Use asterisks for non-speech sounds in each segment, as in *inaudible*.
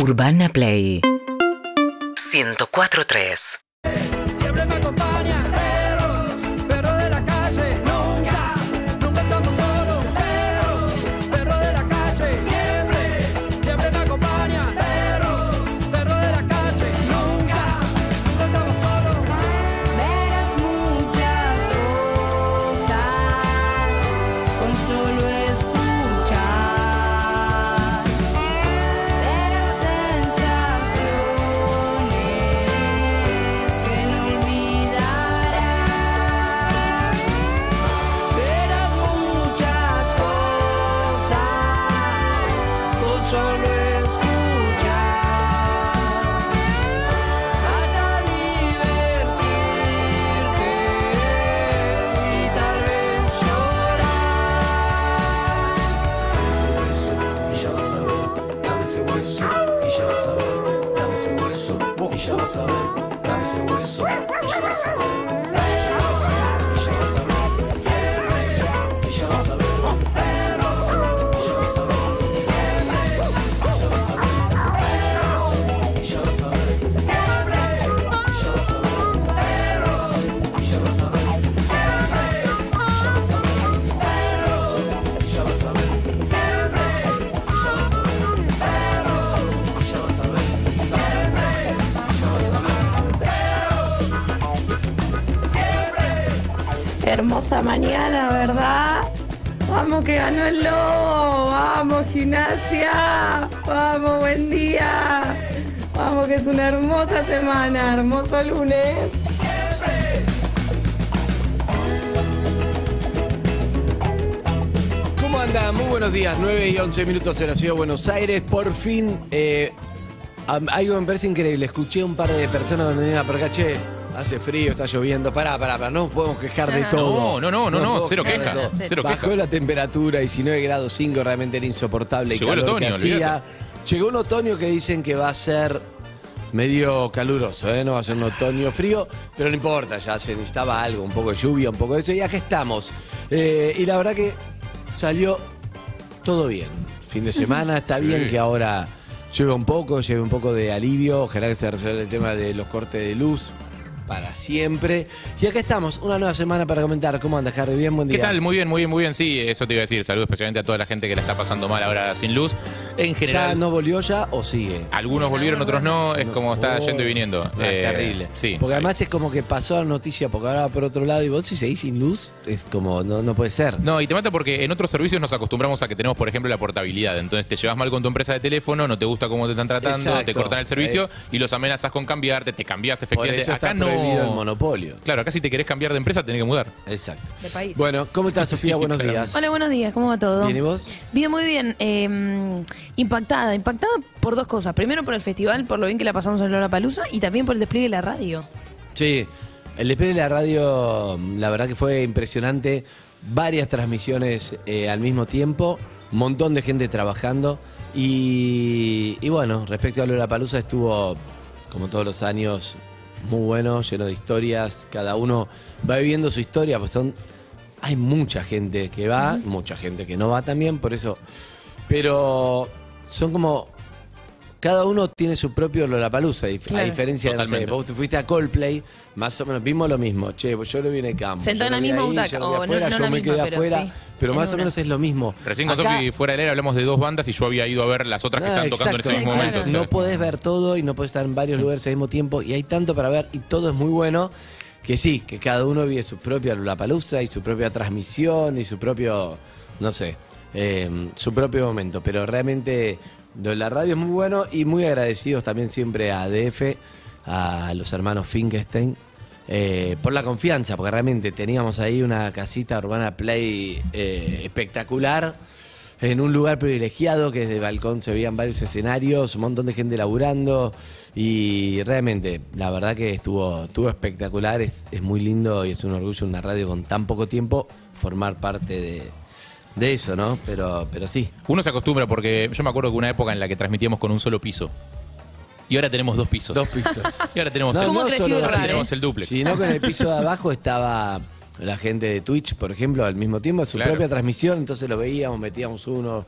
Urbana Play. 104.3 Hermosa mañana, ¿verdad? Vamos que ganó el lobo, vamos gimnasia, vamos buen día, vamos que es una hermosa semana, hermoso lunes. ¿Cómo anda? Muy buenos días, 9 y 11 minutos en la ciudad de Buenos Aires. Por fin, eh, algo me parece increíble. Escuché un par de personas cuando venían por acá, hace frío, está lloviendo. Pará, pará, pará, no nos podemos quejar de todo. No, no, no, no, no, cero de queja, todo. cero Bajó queja. la temperatura, 19 grados 5, realmente era insoportable. Llegó el calor que otoño, hacía. olvídate. Llegó un otoño que dicen que va a ser medio caluroso, ¿eh? no va a ser un otoño frío, pero no importa, ya se necesitaba algo, un poco de lluvia, un poco de eso, y acá estamos. Eh, y la verdad que salió todo bien. Fin de *laughs* semana, está Sí. bien que ahora llueve un poco, lleve un poco de alivio, ojalá que se resuelva el tema de los cortes de luz para siempre. Y acá estamos, una nueva semana para comentar. ¿Cómo andas, Harry? Bien, buen día. ¿Qué tal? Muy bien, muy bien, muy bien. Sí, eso te iba a decir. Saludos especialmente a toda la gente que la está pasando mal ahora sin luz. En ¿Ya general, no volvió ya o sigue? algunos volvieron, otros no. Es como está Oh, yendo y viniendo. ah, Eh, terrible. Sí. Porque además es como que pasó la noticia, porque ahora va por otro lado y vos si seguís sin luz, es como, no, no puede ser. No, y te mata porque en otros servicios nos acostumbramos a que tenemos, por ejemplo, la portabilidad. Entonces te llevas mal con tu empresa de teléfono, no te gusta cómo te están tratando, Exacto. te cortan el servicio y los amenazas con cambiarte, te cambias efectivamente. acá prohibido el no. monopolio. Claro, acá si te querés cambiar de empresa tenés que mudar. Exacto. De país. Bueno, ¿cómo estás, *laughs* Sofía? Sí, Buenos claro. días. Hola, buenos días, ¿cómo va todo? ¿Bien y vos? Bien, muy bien. Eh, impactada, impactada por dos cosas. Primero por el festival, por lo bien que la pasamos en Lola Palusa y también por el despliegue de la radio. Sí, el despliegue de la radio, la verdad que fue impresionante. Varias transmisiones eh, al mismo tiempo, un montón de gente trabajando. Y, y bueno, respecto a lo de la palusa, estuvo, como todos los años, muy bueno, lleno de historias. Cada uno va viviendo su historia, pues son. Hay mucha gente que va, mucha gente que no va también, por eso. Pero son como cada uno tiene su propio Lollapalooza, dif- a Claro. diferencia de, no sé, vos te fuiste a Coldplay, más o menos vimos lo mismo. Che, pues yo lo vi en el campo. Sentado en la misma butaca, yo me quedé pero afuera, sí, pero más o menos es lo mismo. Recién con Acá- Sofi fuera del aire hablamos de dos bandas y yo había ido a ver las otras que Ah, están tocando en ese mismo Sí, momento. claro. o sea, No podés ver todo y no podés estar en varios lugares al mismo tiempo y hay tanto para ver y todo es muy bueno que sí, que cada uno vive su propia Lollapalooza y su propia transmisión y su propio, no sé, eh, su propio momento. Pero realmente la radio es muy bueno y muy agradecidos también siempre a ADF, a los hermanos Finkelstein. Eh, por la confianza, porque realmente teníamos ahí una casita urbana play eh, espectacular en un lugar privilegiado que desde el balcón se veían varios escenarios, un montón de gente laburando y realmente la verdad que estuvo, estuvo espectacular, es, es muy lindo y es un orgullo una radio con tan poco tiempo formar parte de, de eso, ¿no? Pero, pero sí. Uno se acostumbra porque yo me acuerdo que una época en la que transmitíamos con un solo piso. Y ahora tenemos dos pisos. Dos pisos. *laughs* Y ahora tenemos No, el, ¿Cómo creció solo dos pisos, tenemos el duplex. Sino que en el piso de *laughs* abajo estaba la gente de Twitch, por ejemplo, al mismo tiempo, su Claro. propia transmisión, entonces lo veíamos, metíamos uno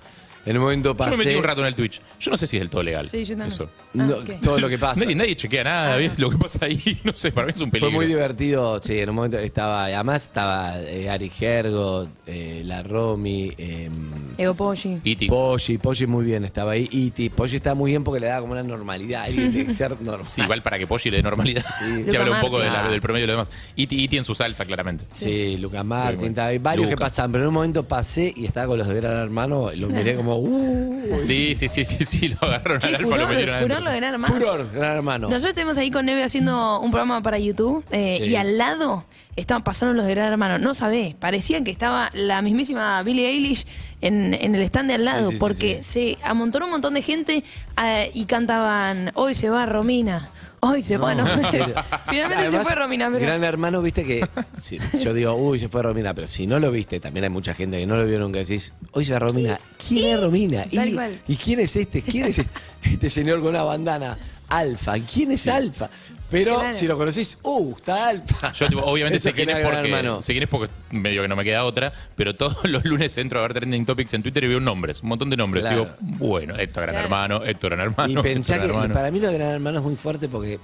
En un momento Yo pasé. me metí un rato en el Twitch. Yo no sé si es del todo legal. Sí, yo también. Eso. no, Ah, todo lo que pasa. Nadie, nadie chequea nada, ¿ves? Lo que pasa ahí, *laughs* no sé, para mí es un Fue peligro. muy divertido, sí, en un momento estaba, además estaba eh, Ari Gergo, eh, la Romy, eh, Ego Poggi. Iti. Poggi, Poggi muy bien, estaba ahí, Iti, Poggi estaba muy bien porque le daba como una normalidad, alguien ser *laughs* normal. Sí, igual para que Poggi le dé normalidad. Sí. *laughs* Te habla un Luca poco de la- Martin. del promedio de los demás. Iti, Iti en su salsa, claramente. Sí, Lucas Martín, bueno. estaba ahí, varios que Luca. pasaban, pero en un momento pasé y estaba con los de Gran Hermano, y lo miré como, uh, Sí, sí, sí, sí, sí, lo agarraron al alfa, furor, lo metieron furor adentro. lo de hermanos. furor, Gran Hermano. Nosotros estuvimos ahí con Neve haciendo un programa para YouTube eh, Sí. y al lado estaban pasando los de Gran Hermano. No sabés, parecían que estaba la mismísima Billie Eilish en, en el stand de al lado Sí, sí, sí, porque se amontonó un montón de gente eh, y cantaban Hoy se va Romina. Hoy se no. *laughs* Finalmente se fue Romina, pero. Gran Hermano, viste que. sí, yo digo, uy, se fue Romina, pero si no lo viste, también hay mucha gente que no lo vio nunca. Decís, hoy se va Romina. ¿Quién es Romina? Tal ¿Y, cual. ¿Y quién es este? ¿Quién es este señor con una bandana? Alfa. ¿Quién es Alfa? Pero Claro. si lo conocís, uh, está Alfa. Yo tipo, obviamente Eso sé quién es genera Gran porque Hermano. sé quién es porque medio que no me queda otra, pero todos *laughs* los lunes entro a ver trending topics en Twitter y veo nombres, un montón de nombres. Claro. Y digo, bueno, esto gran Claro. hermano, esto gran hermano. *laughs* Y pensá que hermano. para mí lo de Gran Hermano es muy fuerte porque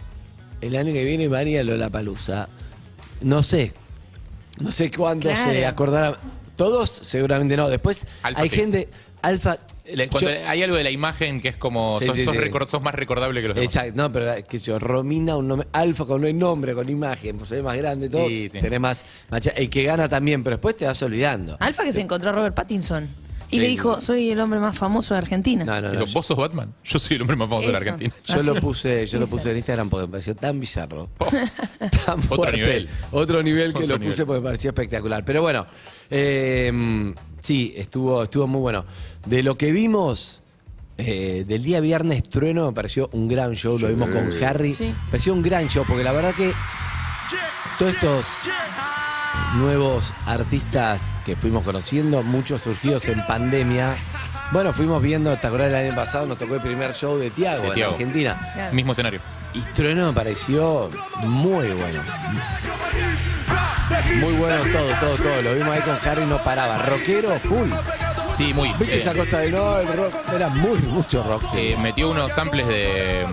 el año que viene María Lola Palusa, no sé, no sé cuándo Claro. se acordará. Todos seguramente no. Después Alfa hay sí. gente, Alfa. Le- cuando yo- hay algo de la imagen que es como, Sí, sos, sí, sos sí. recor- sos más recordable que los demás. Exacto, no, pero que yo, Romina, un nombre, Alfa con no hay nombre, con imagen, pues es más grande todo, Sí, sí. tenés más, macha- el que gana también, pero después te vas olvidando. Alfa que se encontró a Robert Pattinson y Sí, le dijo: Soy el hombre más famoso de Argentina. No, no, no. Digo, yo- ¿Vos sos Batman? Yo soy el hombre más famoso de la Eso. Argentina. Yo lo puse, yo lo puse en Instagram porque me pareció tan bizarro. *laughs* Oh, tan Otro fuerte. nivel. Otro nivel que Otro lo puse nivel. porque me pareció espectacular. Pero bueno, eh, sí, estuvo, estuvo muy bueno. De lo que vimos eh, del día viernes, Trueno me pareció un gran show. Lo vimos con Harry. Sí. Me pareció un gran show porque la verdad que todos estos nuevos artistas que fuimos conociendo, muchos surgidos en pandemia. Bueno, fuimos viendo, ¿te acordás del año pasado? Nos tocó el primer show de Tiago en Tiago. Argentina. Claro. Mismo escenario. Y Trueno me pareció muy bueno. Muy bueno todo, todo, todo. Lo vimos ahí con Harry, no paraba. Rockero, full. Sí, muy. ¿Viste eh, esa cosa de no, el rock? Era muy, mucho rock. eh, metió unos samples de,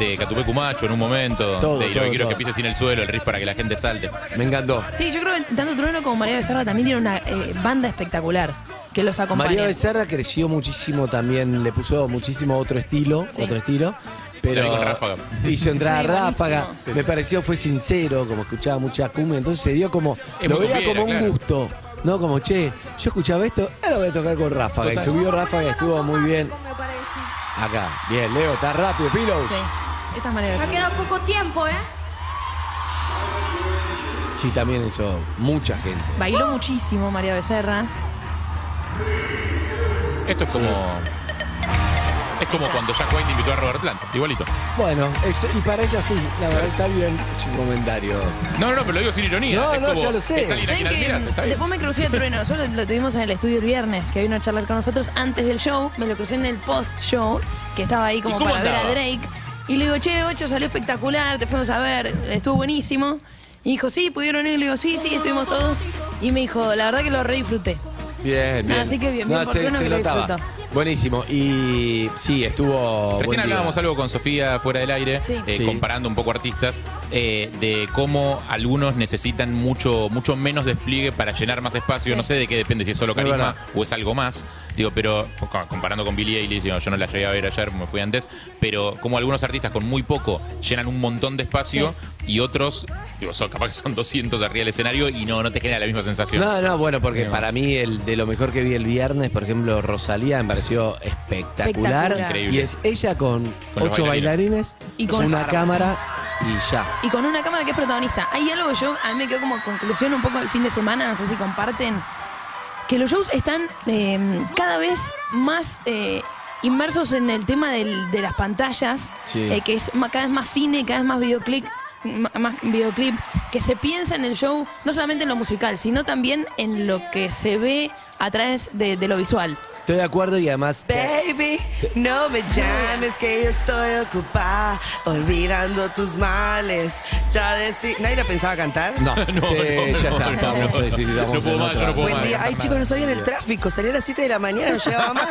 de Catupe Cumacho en un momento. Todo, de, todo, quiero todo. que pise sin el suelo, el riff para que la gente salte. Me encantó. Sí, yo creo que tanto Trueno como María Becerra también tienen una eh, banda espectacular que los acompaña. María Becerra creció muchísimo también, le puso muchísimo otro estilo, Sí. otro estilo. Pero con Ráfaga. *laughs* hizo Sí, ráfaga, buenísimo. me pareció fue sincero, como escuchaba mucha cumbia, entonces se dio como, Es lo veía cumbiera, como un gusto, no como, che, yo escuchaba esto, ahora voy a tocar con ráfaga, Total. y subió ráfaga, estuvo muy bien. Acá, bien, Leo, está rápido, Pilos. Sí. Esta es María Ya queda poco tiempo, ¿eh? Sí, también hizo mucha gente. Bailó muchísimo María Becerra. Esto es como. Es como cuando Jack White invitó a Robert Plant, igualito. Bueno, eso- y para ella sí, la verdad está bien su comentario. No, no, no, pero lo digo sin ironía. No, es no, como, ya lo sé. Es alguien a ¿Saben quien que admiras, está bien. después me crucé a Trueno? Nosotros lo tuvimos en el estudio el viernes, que vino a charlar con nosotros antes del show. Me lo crucé en el post-show, que estaba ahí como ¿Y cómo para ver a andaba? Drake. Y le digo, che, Ocho salió espectacular, te fuimos a ver, estuvo buenísimo. Y dijo, sí, pudieron ir. Le digo, sí, sí, estuvimos todos. Y me dijo, la verdad que lo re disfruté. Bien, bien. Así que bien, bien por se, se que lo notaba. disfrutó. Buenísimo. Y sí, estuvo. Recién hablábamos algo con Sofía fuera del aire, Sí. eh, Sí. comparando un poco artistas, eh, de cómo algunos necesitan mucho, mucho menos despliegue para llenar más espacio. Sí. No sé de qué depende, si es solo Es carisma verdad. o es algo más. Digo, pero co- comparando con Billie Eilish, digo, yo no la llegué a ver ayer, me fui antes, pero como algunos artistas con muy poco llenan un montón de espacio y otros, digo, son, capaz que son *laughs* 200 arriba del escenario y no, no te genera la misma sensación. No, no, bueno, porque para mí el de lo mejor que vi el viernes, por ejemplo, Rosalía me pareció espectacular. Espectacular. Increíble. Y es ella con, Con los ocho bailarines, Y con- una cámara y ya. Y con una cámara que es protagonista. Hay algo que yo, a mí me quedó como conclusión un poco del fin de semana, no sé si comparten, que los shows están eh, cada vez más eh, inmersos en el tema del- de las pantallas, Sí. eh, que es ma- cada vez más cine, cada vez más videoclip, más videoclip, que se piensa en el show, no solamente en lo musical, sino también en lo que se ve a través de, de lo visual. Estoy de acuerdo y además. Baby, no me llames que yo estoy ocupada olvidando tus males. Ya decir, ¿nadie lo pensaba cantar? No, *laughs* No, eh, no, ya no, está, no, estamos, no. sí, sí, estamos No puedo en más, otra. yo no puedo Buen más. día. Ay, chicos, no sabían el tráfico. Salía a las 7 de la mañana, no llegaba más.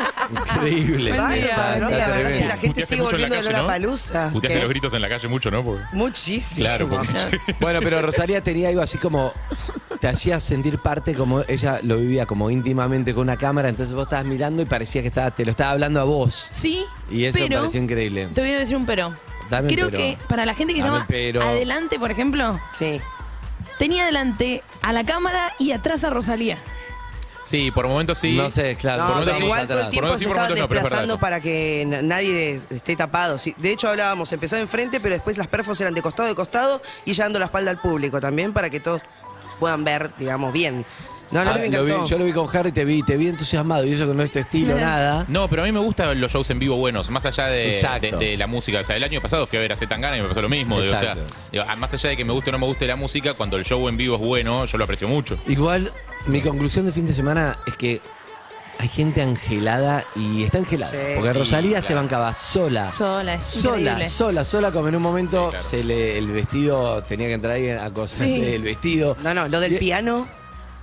Increíble. Buen día, Bárbaro, La verdad es que la gente Puteaste sigue mucho en la volviendo de calle, los gritos en la calle mucho, ¿no? Porque- Muchísimo. Claro, porque- *laughs* Bueno, pero Rosalía tenía algo así como. Te hacía sentir parte como ella lo vivía como íntimamente con una cámara, entonces vos estabas mirando y parecía que estaba, te lo estaba hablando a vos. Sí, Y eso me pero, pareció increíble. Te voy a decir un pero. Dame Creo pero. que para la gente que Dame estaba pero. adelante, por ejemplo, Sí. tenía adelante a la cámara y atrás a Rosalía. Sí, por momentos sí. No sé, claro. No, por momentos sí, igual atrás. todo el Por tiempo momentos se sí, por estaban no, desplazando para que nadie esté tapado. Sí, de hecho hablábamos, empezaba enfrente, pero después las perfos eran de costado de costado y ya dando la espalda al público también para que todos puedan ver, digamos, bien. No, no, Ah, me lo vi- encantó. yo lo vi con Harry, te vi, te vi entusiasmado y eso que no es tu estilo, *laughs* nada. No, pero a mí me gustan los shows en vivo buenos, más allá de, Exacto. de- de la música. O sea, el año pasado fui a ver a Zetangana y me pasó lo mismo. digo, o sea, Exacto. digo, ah, más allá de que me guste o no me guste la música, cuando el show en vivo es bueno, yo lo aprecio mucho. Igual, mi conclusión de fin de semana es que hay gente angelada y está angelada. Sí. porque Rosalía se bancaba sola. Sola, es Sola, increíble. sola, sola, como en un momento Sí, claro. se le, el vestido tenía que entrar ahí a coserle Sí. el vestido. No, no, lo del Y- piano.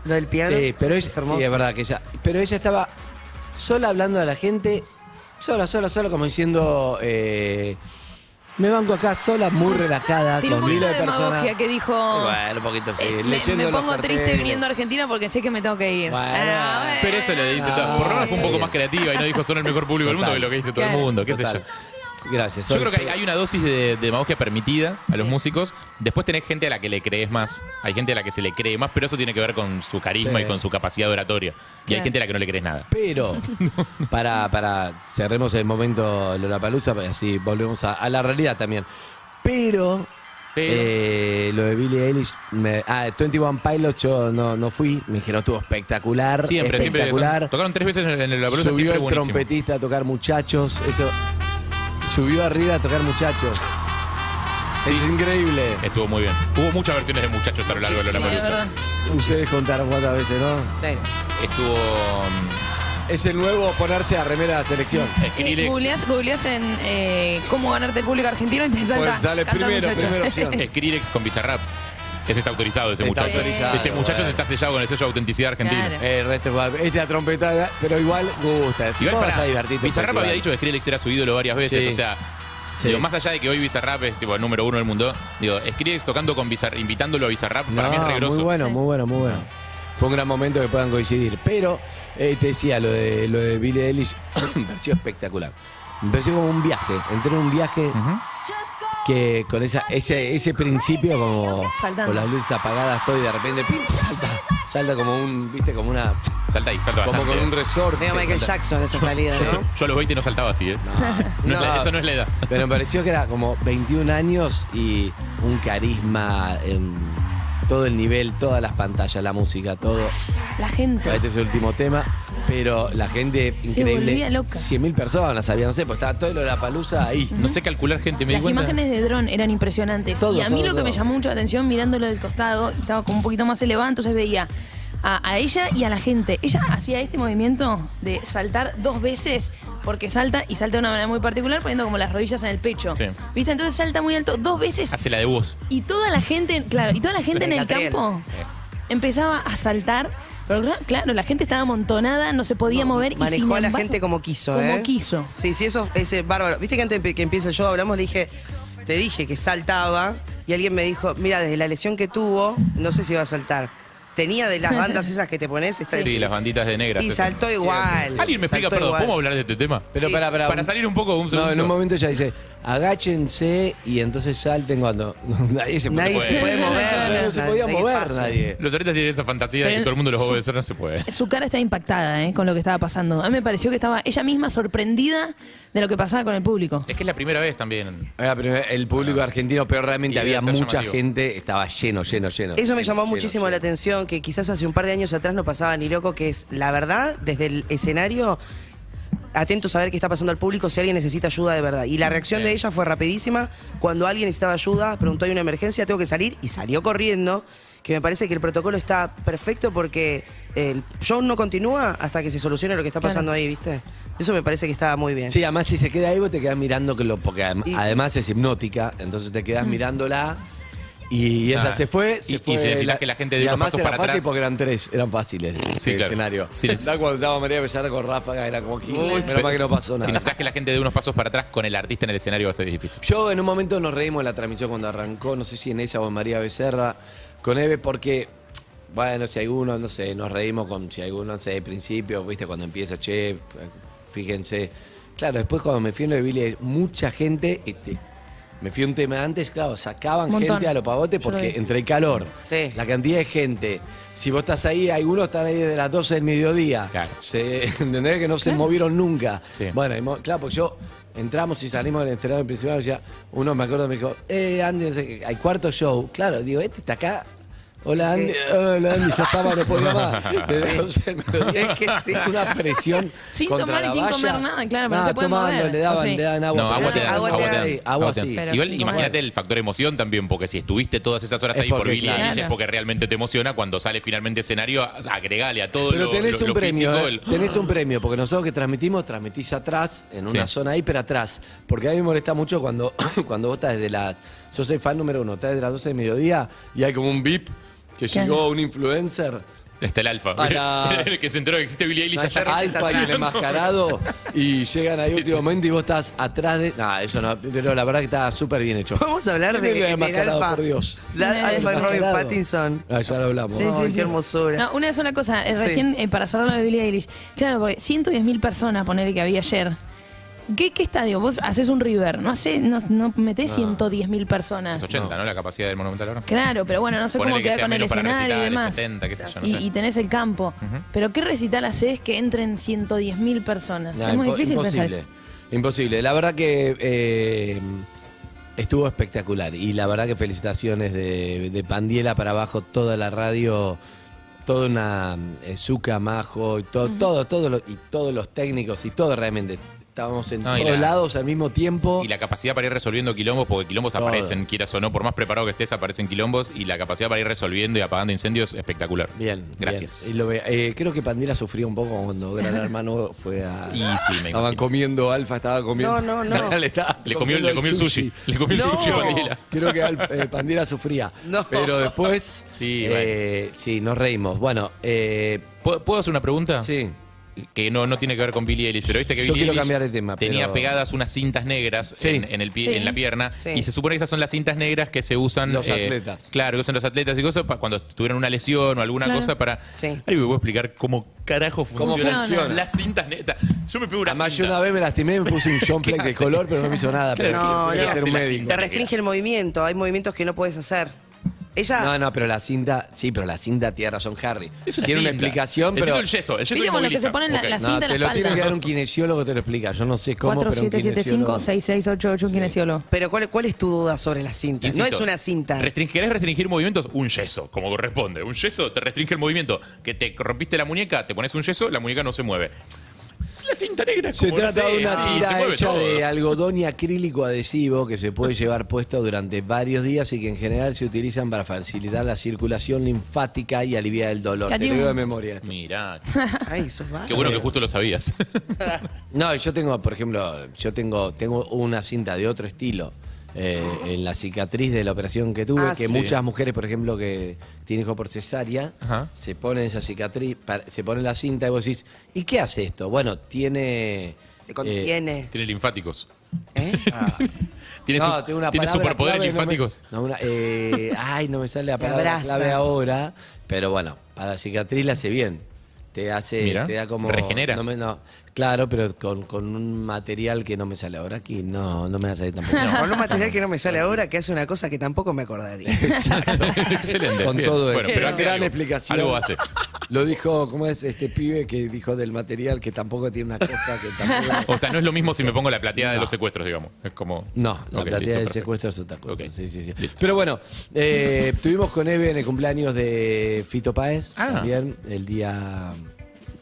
Lo del piano. Sí, pero ella, es hermoso. sí, es verdad que ella. Pero ella estaba sola hablando a la gente, sola, sola, sola, como diciendo. eh, me banco acá sola, muy relajada, Tiene un con poquito miles de demagogia que dijo. Bueno, un poquito sí. eh, me, pongo triste viniendo a Argentina porque sé que me tengo que ir. Bueno. Ah, bueno. Pero eso lo dice todo. Por lo menos fue un poco más creativa y no dijo son el mejor público del mundo que lo que dice todo el mundo, qué sé Total. yo. Gracias. Yo creo que hay, hay una dosis de, de demagogia permitida a los músicos. Después tenés gente a la que le crees más. Hay gente a la que se le cree más, pero eso tiene que ver con su carisma Sí. y con su capacidad oratoria. Y hay Claro. gente a la que no le crees nada. Pero, *laughs* para, para cerremos el momento Lollapalooza, pues así volvemos a, a la realidad también. Pero, Pero- eh, lo de Billie Eilish, me, ah, 21 Pilots yo no, no fui, me dijeron estuvo espectacular, Siempre, siempre. espectacular. son- tocaron tres veces en el la Subió siempre el buenísimo. trompetista a tocar muchachos, eso. Subió arriba a tocar muchachos. Es increíble. Estuvo muy bien. Hubo muchas versiones de muchachos a lo largo de la verdad. Ustedes contaron cuántas veces, ¿no? Sí. Estuvo mm, Es el nuevo ponerse a remera de la selección. Eh, Skrillex. Googleás, googleás en eh, cómo ganarte el público argentino y te salta. Pues cantar primero, muchacho. primera opción. Skrillex con Bizarrap. Ese está autorizado, ese Está muchacho. autorizado, ese muchacho bueno. está sellado con el sello de autenticidad argentina. Claro. El resto igual. Esta trompeta, pero igual gusta. Igual para vas a divertirte. Bizarrap había dicho que Skrillex era su ídolo varias veces. Sí. O sea, Sí. digo, más allá de que hoy Bizarrap es tipo el número uno del mundo, digo, Skrillex tocando con Bizarrap, invitándolo a Bizarrap, para mí es regroso. Muy bueno, Sí. muy bueno, muy bueno. Fue un gran momento que puedan coincidir. Pero eh, te decía lo de lo de Billie Eilish, *coughs* me pareció espectacular. Me pareció como un viaje. Entré en un viaje que con esa, ese, ese principio como Saltando. con las luces apagadas estoy de repente ¡pim! salta. Salta como un, viste, como una. Salta ahí, salta Como bastante. con un resorte. Medio Michael salta. Jackson esa *laughs* salida, ¿no? Yo a los 20 no saltaba así, ¿eh? No *laughs* es la- eso no es la edad. Pero me pareció que era como 21 años y un carisma en todo el nivel, todas las pantallas, la música, todo. La gente. Este es el último tema, pero la gente increíble. volvía loca. 100.000 personas había, no sé, pues estaba todo lo de la palusa ahí. No sé calcular gente, me di Las cuenta. imágenes de dron eran impresionantes. Todo, y a mí todo, lo que me llamó mucho la atención mirándolo del costado, estaba como un poquito más elevado, entonces veía a, a ella y a la gente. Ella hacía este movimiento de saltar dos veces, porque salta y salta de una manera muy particular, poniendo como las rodillas en el pecho. Sí. ¿Viste? Entonces salta muy alto dos veces. Hace la de vos. Y toda la gente, claro, y toda la gente en el campo empezaba a saltar. Pero cla- claro, la gente estaba amontonada, no se podía mover. y Manejó sin a la embargo- gente como quiso, como ¿eh? quiso. Sí, sí, eso es eh, bárbaro. Viste que antes que empiece el show hablamos, le dije, te dije que saltaba y alguien me dijo, mira, desde la lesión que tuvo, no sé si va a saltar. Tenía de las *laughs* bandas esas que te pones. está- Sí, las banditas de negras. Y esas. saltó igual. Alguien me explica, Saltó perdón, igual. ¿podemos hablar de este tema? Pero Sí. para, para, Para salir un poco, un No, segundo. en un momento ella dice, agáchense y entonces salten cuando *laughs* nadie se Nadie puede. se puede mover. No, no se podía Nadie mover pasa. nadie. Los artistas tienen esa fantasía de Pero que todo el mundo los va a obedecer, no se puede. Su cara está impactada ¿eh? con lo que estaba pasando. A mí me pareció que estaba ella misma sorprendida de lo que pasaba con el público. Es que es la primera vez también. Era el público argentino, pero realmente Y debe había ser mucha llamativo. gente, estaba lleno, lleno, lleno. Eso me Lleno, llamó lleno, muchísimo lleno. la que quizás hace un par de años atrás no pasaba ni loco, que es la verdad, desde el escenario, atentos a ver qué está pasando al público, si alguien necesita ayuda de verdad. Y la reacción Sí. de ella fue rapidísima. Cuando alguien necesitaba ayuda, preguntó, hay una emergencia, tengo que salir, y salió corriendo. Que me parece que el protocolo está perfecto porque el show no continúa hasta que se solucione lo que está Claro. pasando ahí, ¿viste? Eso me parece que está muy bien. Sí, además si se queda ahí vos te quedás mirando, que lo, porque adem- Y sí. además es hipnótica, entonces te quedás mirándola y ella se fue. y- y fue si necesitas que la gente dé y unos además pasos era para fácil atrás. porque eran tres, eran fáciles Sí, el claro. escenario. Sí. Cuando estaba María Becerra con Ráfaga, era como menos mal que no pasó Si nada. necesitas que la gente dé unos pasos para atrás con el artista en el escenario va a ser difícil. Yo en un momento nos reímos en la transmisión cuando arrancó, no sé si en esa o en María Becerra, con Eve, porque, bueno, si alguno, no sé, nos reímos con, si alguno, no sé, al principio, viste, cuando empieza, che, fíjense. Claro, después cuando me fui en lo de Billy, mucha gente, este, me fui un tema antes, claro, sacaban Montón. gente a los pavotes lo porque entre el calor, Sí. la cantidad de gente, si vos estás ahí, algunos están ahí desde las 12 del mediodía, Claro. se, *laughs* ¿entendés? Que no se movieron nunca. Sí. Bueno, claro, porque yo entramos y salimos del escenario principal, ya uno me acuerdo me dijo, eh, Andy, hay cuarto show. Claro, digo, este está acá. Hola Andy, hola Andy, ya estaba, no podía más. *laughs* Desde 12 del mediodía. Es que sí. *laughs* Una presión. Sin contra tomar y la sin valla. comer nada, claro, pero no se puede tomando, mover, Le daban, ¿o sí? le daban agua. No, agua te dan, agua agua te te dan. dan. Agua te dan. sí. Pero Igual sin imagínate el factor emoción también, porque si estuviste todas esas horas Es ahí por porque, Billie Eilish claro. es porque realmente te emociona cuando sale finalmente escenario, agregale a todo Pero lo, tenés lo- un lo premio, físico, ¿eh? el- tenés un premio, porque nosotros que transmitimos, transmitís atrás, en una Sí. zona ahí, pero atrás. Porque a mí me molesta mucho cuando, *coughs* cuando vos estás desde las. Yo soy fan número uno, estás desde las 12 de mediodía y hay como un VIP que llegó un influencer. Está el alfa. A la- *laughs* el que se enteró que existe Billie Eilish No, ya Alfa y el enmascarado *laughs* y llegan ahí Sí, último sí, sí. momento y vos estás atrás de. No, eso no, pero la verdad que está súper bien hecho. Vamos a hablar de ¿Quién es el del enmascarado, alfa. por Dios? La- alfa de Robin enmascarado. Pattinson. Ah, ya lo hablamos. Sí, Ay, sí, sí. qué hermosura. No, una sola cosa, eh, Sí. recién eh, para cerrar lo de Billie Eilish. Claro, porque 110.000 personas, poner que había ayer. ¿Qué, ¿Qué estadio? Vos haces un River, no, hace, no, no metés 110.000 personas. Es 80, ¿no? La capacidad del Monumental ahora. Claro, pero bueno, no sé Ponele cómo que queda con el menos para escenario y demás. 70, qué sé yo, no y, sé. y tenés el campo. Pero ¿qué recital haces que entren 110.000 personas? No, es muy difícil pensar imposible. eso. Imposible. La verdad que eh, estuvo espectacular. Y la verdad que felicitaciones de, de Pandiela para abajo, toda la radio, toda una eh, Zucca, Majo, y todo, todo, todo lo- y todos los técnicos y todo realmente. Estábamos en No, y todos la- lados al mismo tiempo. Y la capacidad para ir resolviendo quilombos, porque quilombos Todo. aparecen, quieras o no, por más preparado que estés, aparecen quilombos, y la capacidad para ir resolviendo y apagando incendios, espectacular. Bien, Gracias. bien. Y lo ve- eh, creo que Pandiela sufrió un poco cuando Gran *laughs* Hermano fue a. Y sí, me Estaban imagino. comiendo, Alfa estaba comiendo. No, no, no. *laughs* le, estaba Le comió, le comió el sushi. Le comió el sushi a. Creo que Al- *laughs* eh, Pandira sufría. No. Pero después. Sí, eh, sí, nos reímos. Bueno, eh, ¿Puedo, puedo hacer una pregunta? sí. Que no, no tiene que ver con Billie Eilish, pero viste que Yo Billie quiero Eilish cambiar de tema, tenía pero- pegadas unas cintas negras Sí. en, en el pie, Sí. en la pierna Sí. y se supone que esas son las cintas negras que se usan Los eh, atletas. Claro, que usan los atletas y cosas pa- cuando tuvieran una lesión o alguna Claro. cosa para. Sí. Ahí me puedo explicar cómo carajo ¿Cómo funcionan funciona? las cintas negras. Yo me pego una Además, yo cinta. una vez me lastimé, me puse un *laughs* John ¿Qué Fleck de hace? color, pero no me hizo nada. Pero No, no. que ser un ¿Qué hace la médico. cinta? Te restringe el movimiento, hay movimientos que no puedes hacer. Ella. No, no, pero la cinta, sí, pero la cinta tiene razón, Harry. Es una tiene una cinta. explicación, pero. el yeso, el yeso ¿Viste como lo que inmoviliza. se ponen la- Ok. las No, cinta en te la lo tiene espalda. que dar un kinesiólogo que te lo explica. Yo no sé cómo, pero un 4775 kinesiólogo. 6688 un kinesiólogo. Pero ¿cuál, ¿cuál es tu duda sobre las cintas? no es una cinta. restring- ¿Querés restringir movimientos? Un yeso, como corresponde. Un yeso te restringe el movimiento. Que te rompiste la muñeca, te pones un yeso, la muñeca no se mueve. Cinta negra Se como, no trata sé, de una sí, tira mueve hecha todo. de algodón y acrílico adhesivo que se puede llevar puesto durante varios días y que en general se utilizan para facilitar la circulación linfática y aliviar el dolor. Te digo de memoria. esto. Mirá, Ay, sos va. qué bueno que justo lo sabías. No, yo tengo, por ejemplo, yo tengo, tengo una cinta de otro estilo. Eh, en la cicatriz de la operación que tuve, Ah, que sí. muchas mujeres, por ejemplo, que tienen hijo por cesárea, Ajá. se ponen esa cicatriz, pa- se ponen la cinta y vos decís, ¿y qué hace esto? Bueno, tiene... Te eh, contiene. Tiene linfáticos. ¿Eh? *laughs* Tiene, no, su- tengo una tiene palabra superpoderes clave, no me- linfáticos. No, una, eh, ay, no me sale la *laughs* Te palabra abraza. clave ahora, pero bueno, para la cicatriz la hace bien. Te hace, Mira, te da como... regenera. No me- no, claro, pero con, con un material que no me sale ahora aquí, no, no me va a salir tampoco. Con un *laughs* material que no me sale ahora, que hace una cosa que tampoco me acordaría. *laughs* Excelente. Con bien. todo Bueno, eso. pero Una hace gran algo. explicación. Algo hace. Lo dijo, ¿cómo es este pibe que dijo del material que tampoco tiene una cosa que tampoco... *laughs* O sea, no es lo mismo si me pongo la plateada de los secuestros, digamos. Es como. No, la Ok, platea listo, del perfecto. secuestro es otra cosa. Ok. Sí, sí, sí. Listo. Pero bueno, eh, estuvimos con Eve en el cumpleaños de Fito Páez Ah. también, el día...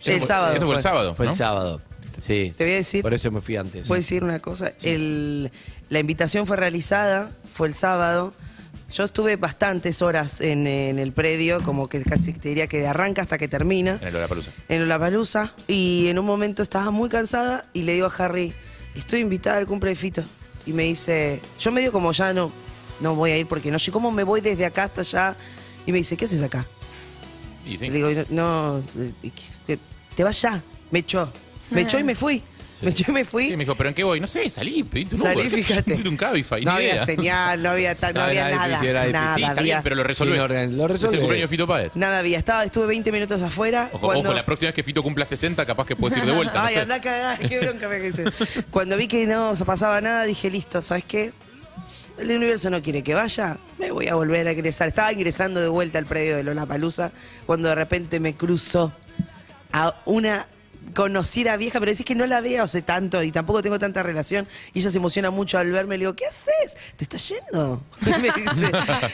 Eso El fue- sábado Eso fue el sábado. Fue ¿no? el sábado. Sí. Te voy a decir- Por eso me fui antes. Puedo decir una cosa. El- la invitación fue realizada, fue el sábado. Yo estuve bastantes horas en, en el predio, como que casi te diría que arranca hasta que termina. En el Lollapalooza. en la palusa y en un momento estaba muy cansada y le digo a Harry, estoy invitada al cumple de Fito. Y me dice, yo medio como ya no, no voy a ir porque no sé cómo me voy desde acá hasta allá. Y me dice, ¿qué haces acá? Y sí. Le digo, no, eh, que te vas ya. Me echó. Me echó y me fui. Me echó y me fui. Sí, me dijo, ¿pero en qué voy? No sé, salí, pedí tu Salí, Uber, qué sé yo, fíjate. pedí un Cabify, No ni había señal, no había, ta- no No, había era nada. difícil, era difícil. Nada Sí, está había. bien, pero lo resolvés. Sin orden, lo Es el resolvés. cumpleaños de Fito Páez. Nada había. Estaba, estuve 20 minutos afuera. Ojo, cuando- ojo, la próxima vez que Fito cumpla 60, capaz que puedes ir de vuelta. *laughs* no Ay, sé. anda a cagar, qué bronca me quise. Cuando vi que no se pasaba nada, dije, listo, ¿sabes qué? El universo no quiere que vaya, me voy a volver a ingresar. Estaba ingresando de vuelta al predio de Lollapalooza cuando de repente me cruzo a una conocida vieja, pero decís que no la veo hace tanto y tampoco tengo tanta relación. Y ella se emociona mucho al verme. Le digo, ¿qué haces? ¿Te estás yendo? Y *laughs* me dice,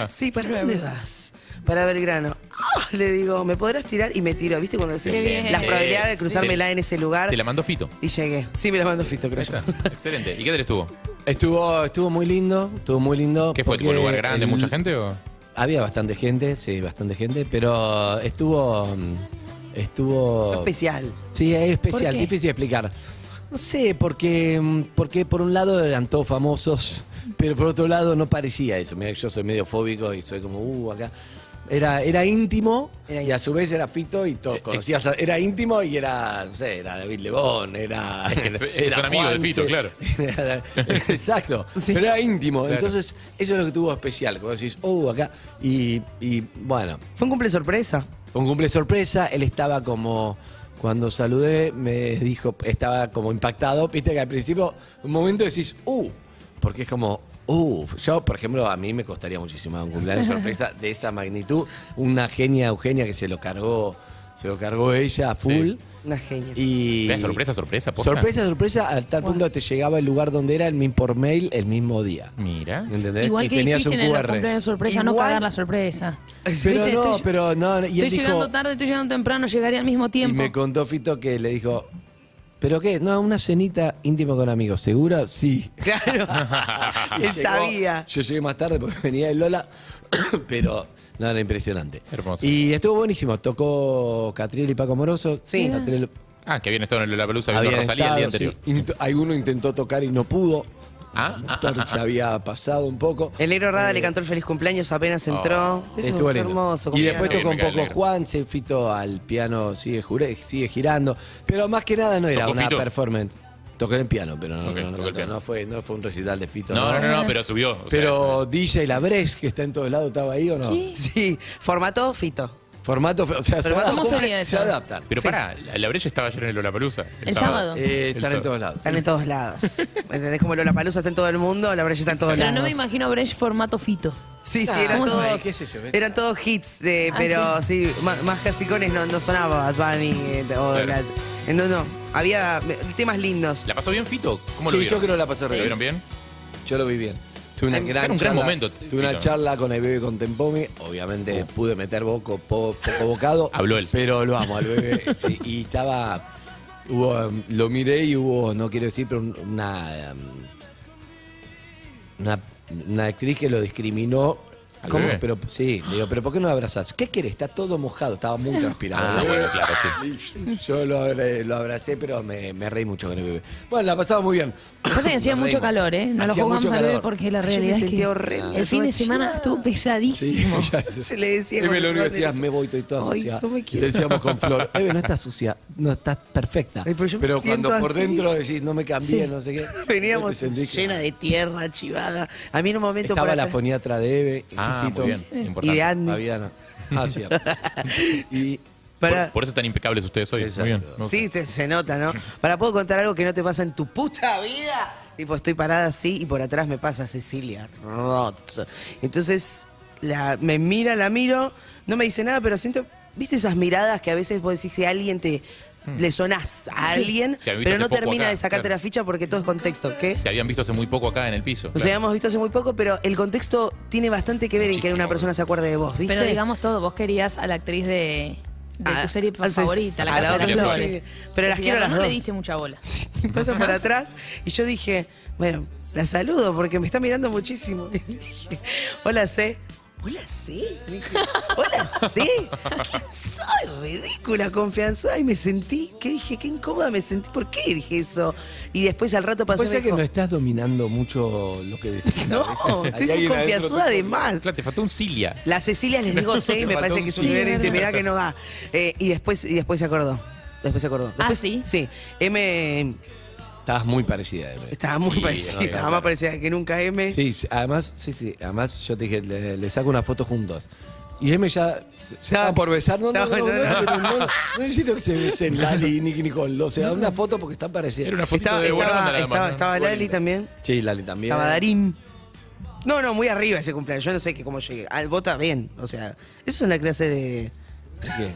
sí, ¿para dónde vas? Para Belgrano. Ah, le digo, ¿me podrás tirar? Y me tiro. ¿Viste cuando decís bien. las probabilidades de cruzármela en ese lugar? Te la mandó Fito. Y llegué. Sí, me la mandó Fito, creo Ahí yo. está. Excelente. ¿Y qué tal estuvo? Estuvo, estuvo muy lindo, estuvo muy lindo. ¿Qué fue? ¿Tipo un lugar grande, el- mucha gente o...? Había bastante gente, sí, bastante gente, pero estuvo. mm, Estuvo. Especial. Sí, es especial, difícil de explicar. No sé, porque, mm, porque por un lado eran todos famosos, pero por otro lado no parecía eso. Mira, yo soy medio fóbico y soy como, uh, acá. Era, era íntimo Era y a su vez era Fito y todos conocías. a- era íntimo y era, no sé, era David Lebón, era. Es que *laughs* es- son amigos de Fito, claro. *laughs* Era- Exacto. *laughs* Pero era íntimo. Claro. Entonces, eso es lo que tuvo especial. Cuando decís, oh, acá. Y, y bueno, Fue un cumple sorpresa. Un cumple sorpresa. Él estaba como. Cuando saludé, me dijo, estaba como impactado. Viste que al principio, un momento decís, uh, porque es como, uh. Yo, por ejemplo, a mí me costaría muchísimo un cumpleaños sorpresa de esa magnitud. Una genia Eugenia que se lo cargó, se lo cargó ella a full. Sí. Una genia. Y sorpresa, sorpresa, posta. Sorpresa, sorpresa, a tal punto que te llegaba el lugar donde era el mismo por mail el mismo día. Mira. ¿Entendés? Igual y que tenías difícil un en los QR. cumpleaños sorpresa no Igual- cagar la sorpresa. Pero Viste, no, estoy- pero no. Y él Estoy dijo, llegando tarde, estoy llegando temprano, llegaría al mismo Y tiempo. me contó Fito que le dijo, ¿pero qué? No, una cenita íntima con amigos, ¿segura? Sí. *laughs* Claro. *laughs* Y Él llegó- sabía. Yo llegué más tarde porque venía el Lola, *coughs* pero no, era impresionante. Hermoso. Y estuvo buenísimo. Tocó Catriel y Paco Moroso. Sí. Catriel Ah, que habían estado en la Pelusa viendo habían Rosalía el día estado, anterior. sí. Int- Alguno intentó tocar y no pudo. Ah, ah, ah, ah. había pasado un poco. El negro Rada le cantó el feliz cumpleaños apenas entró. Eso Estuvo fue lindo. hermoso. Y después tocó un cae poco. Juan, se Fito al piano, sigue, jure- sigue girando. Pero más que nada no era ¿Tocó una Fito? performance. Tocó en el piano, pero no, Ok, no, no, tocó el no, piano. no fue, no fue un recital de Fito. No, no, no, no, pero subió. o sea, Pero DJ La Breche, que está en todos lados, ¿estaba ahí o no? ¿Qué? Sí, formato Fito. Formato, o sea, se, Formato ¿Cómo adaptan, sería se eso? adaptan. Pero Sí. pará, la, la brecha estaba ayer en el Lollapalooza. El sábado. Eh, El están en sábado. todos lados. Están en todos lados. ¿Me *laughs* entendés? Como Lola Palusa está en todo el mundo, la brecha está en todos Pero lados. no me imagino Brecht formato fito. Sí, sí, Ah, eran ¿cómo se todos. ¿Qué sé yo? Eran todos hits, Ah, pero sí, más, más clasicones no, no sonaba Bad Bunny eh, o Claro. la- eh, no, no. Había eh, temas lindos. ¿La pasó bien Fito? ¿Cómo Sí, lo vieron? yo creo que la pasé re ¿Lo bien. vieron bien? Yo lo vi bien. Tuve una Era gran, un gran charla, momento, Tuve una charla con el bebé con Tempomi. Obviamente pude meter poco, po- poco bocado. *laughs* Habló él. Pero lo amo al bebé. sí, y estaba. Hubo, um, lo miré y hubo, no quiero decir, pero un- una. um, una, una actriz que lo discriminó. ¿Al ¿Cómo? bebé? Pero sí, le digo, pero ¿por qué no lo abrazás? ¿Qué querés? Está todo mojado, estaba muy *laughs* transpirado. Ah, El bebé. bueno, claro, sí. *laughs* Yo lo, abracé- lo abracé, pero me, me reí mucho con el bebé. Bueno, la pasaba muy bien. Pasa que hacía mucho reímos. calor, ¿eh? No lo jugamos al bebé porque la realidad es sentía que horrendo, el fin de semana chivada. estuvo pesadísimo. *laughs* Se le decía Eve lo único que decía, tenía- me voy, estoy toda Ay, sucia. le decíamos con Flor, Eve, no estás sucia, no estás perfecta. Ay, pero yo me cuando por así. dentro decís, no me cambié, Sí. no sé qué. Veníamos no llena de tierra, chivada. A mí en un momento Estaba la atrás- foniatra de Eve, Ah, muy bien. y de Andy. Fabiana. Ah, cierto. *laughs* Y Para- Por, por eso están impecables ustedes hoy. Exacto. Muy bien. me gusta. Sí, te- se nota, ¿no? Para, ¿puedo contar algo que no te pasa en tu puta vida? Tipo, estoy parada así y por atrás me pasa Cecilia Roth. Entonces, la, me mira, la miro, no me dice nada, pero siento, ¿viste esas miradas que a veces vos decís que alguien te... Le sonás a alguien, Sí, pero hace no poco termina acá, de sacarte claro. la ficha porque todo es contexto. ¿Qué? Se habían visto hace muy poco acá en el piso. Nos claro. habíamos visto hace muy poco, pero el contexto tiene bastante que ver en que Muchísimo, una persona se acuerde de vos, ¿viste? Pero digamos todo, vos querías a la actriz de, de Ah, tu serie ah, sí, favorita, La a la Casa de otra las Flores. sí. Pero las quiero a las no dos. le diste mucha bola. pasa por atrás y yo dije, bueno, La saludo porque me está mirando muchísimo. *laughs* Y dije, Hola, C. Hola, C. Dije, Hola, C. ¿Quién soy? Ridícula, confianza. Y me sentí, ¿qué dije? Qué incómoda me sentí. ¿Por qué dije eso? Y después al rato pasó Puede ser que no estás dominando mucho lo que decís. *laughs* No, estoy muy confianzuda tuyo. de más. Claro, te faltó un Cilia. La Cecilia les digo *laughs* C y me parece que es un sí. nivel de Sí, intimidad que no da. Eh, y después y después se acordó. Después se acordó. Ah, ¿sí? Sí. M Estabas muy parecida. Eve. estaba muy Sí, parecida. no, claro. Jamás parecía que nunca M. Sí, sí, además, sí, sí. Además, yo te dije, le, le saco una foto juntos. Y M ya se estaban por besar. No, no, no, no, no, no, no, no, no necesito que se besen Lali y Nicky Nicole. O sea, una foto porque están parecidas. Era una fotito Estaba, de buena estaba, onda nada más, estaba, ¿no? estaba Buena Lali onda. también. Sí, Lali también. Estaba Darín. No, no, muy arriba ese cumpleaños. Yo no sé que cómo llegué. Al bota bien. O sea, eso es la clase de. ¿Qué?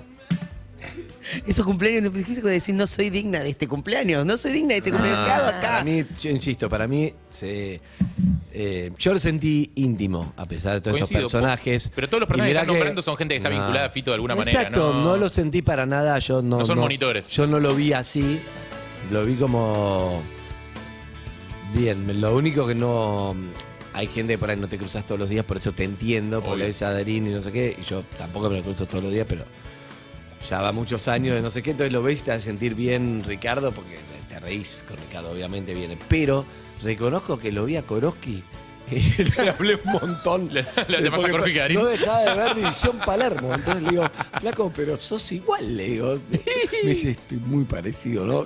Esos cumpleaños, no dijiste decir no soy digna de este cumpleaños. No soy digna de este cumpleaños. ¿Qué hago acá? Para mí, yo insisto, para mí, se, eh, yo lo sentí íntimo, a pesar de todos Coincido, estos personajes. pero todos los personajes que están nombrando son gente que está vinculada a Fito de alguna manera, Exacto, ¿no? no lo sentí para nada. Yo no, No son monitores. Yo no lo vi así. Lo vi como. Bien, lo único que no. Hay gente que por ahí no te cruzas todos los días, por eso te entiendo, porque Obvio. a Darín y no sé qué. Y yo tampoco me lo cruzo todos los días, pero ya va muchos años de no sé qué, entonces lo ves y te hace sentir bien Ricardo, porque te reís con Ricardo, obviamente viene. Pero reconozco que lo vi a Koroski y *laughs* le hablé un montón. Le- le a. No dejaba de ver División Palermo. Entonces le digo, flaco, pero sos igual, le digo. Me dice, estoy muy parecido, ¿no?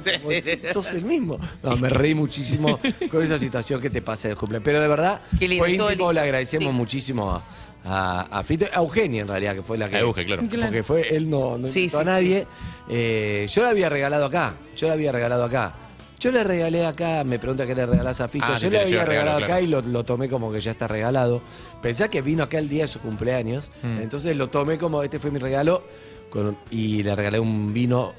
Sos el mismo. No, me reí muchísimo con esa situación que te pasa de cumpleaños. Pero de verdad, Qué lindo, fue íntimo, lindo. le agradecemos Sí. muchísimo a, a, a Fito, a Eugenia en realidad, que fue la que... A Euge, claro. Claro. Porque fue, él no, no Sí, invitó sí, a nadie. Eh, yo la había regalado acá. Yo la había regalado acá. Yo le regalé acá, me pregunta qué le regalás a Fito. Ah, yo sí, le había regalo, regalado acá claro. y lo, lo tomé como que ya está regalado. Pensá que vino acá el día de su cumpleaños. Mm. Entonces lo tomé como este fue mi regalo. con- y le regalé un vino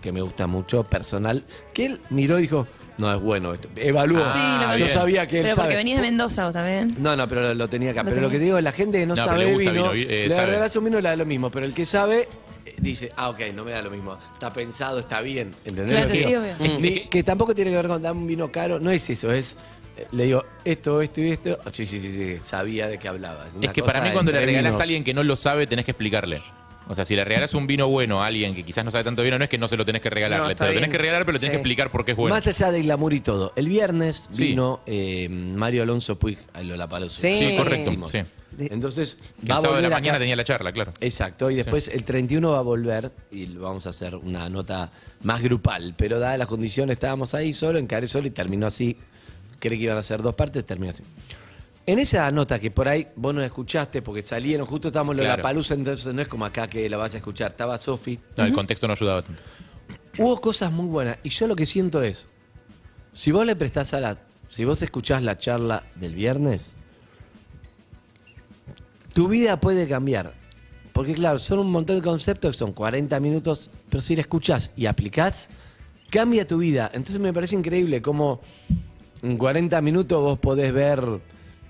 que me gusta mucho, personal. Que él miró y dijo, no es bueno esto. Evalúo. Sí, lo yo bien. sabía que él Pero porque sabe. de Mendoza vos también. No, no, pero lo, lo tenía acá. Lo pero lo que tenías. digo es la gente que no, No, pero sabe le de gusta vino, vino, eh, le sabe. un vino y le da lo mismo. Pero el que sabe eh, dice, ah, ok, no me da lo mismo. Está pensado, está bien. ¿Entendés? Claro, lo que sí, digo? obvio. Ni- que tampoco tiene que ver con dar un vino caro. No es eso, es. eh, Le digo, esto, esto y esto. Ah, Sí, sí, sí, sí, sabía de qué hablaba. Una Es que para cosa mí cuando le entre regalás vinos. a alguien que no lo sabe, tenés que explicarle. O sea, si le regalás un vino bueno a alguien que quizás no sabe tanto vino, no es que no se lo tenés que regalar. No, le te lo tenés bien. que regalar, pero le tenés Sí. que explicar por qué es bueno. Más allá del glamour y todo. El viernes Sí. vino eh, Mario Alonso Puig a Lollapalooza. Sí. Sí, correcto. Entonces, va el a sábado de la mañana acá. tenía la charla, claro. Exacto, y después el 31 va a volver y vamos a hacer una nota más grupal, pero dadas las condiciones estábamos ahí solo, encaré solo y terminó así. Creí que iban a ser dos partes, terminó así. En esa nota que por ahí vos no la escuchaste porque salieron, justo estábamos en la Claro. palusa, entonces no es como acá que la vas a escuchar. Estaba Sofi. No, el contexto no ayudaba tanto. Hubo cosas muy buenas y yo lo que siento es, si vos le prestás a la, si vos escuchás la charla del viernes, tu vida puede cambiar. Porque claro, son un montón de conceptos, son 40 minutos, pero si la escuchás y aplicás, cambia tu vida. Entonces me parece increíble cómo en 40 minutos vos podés ver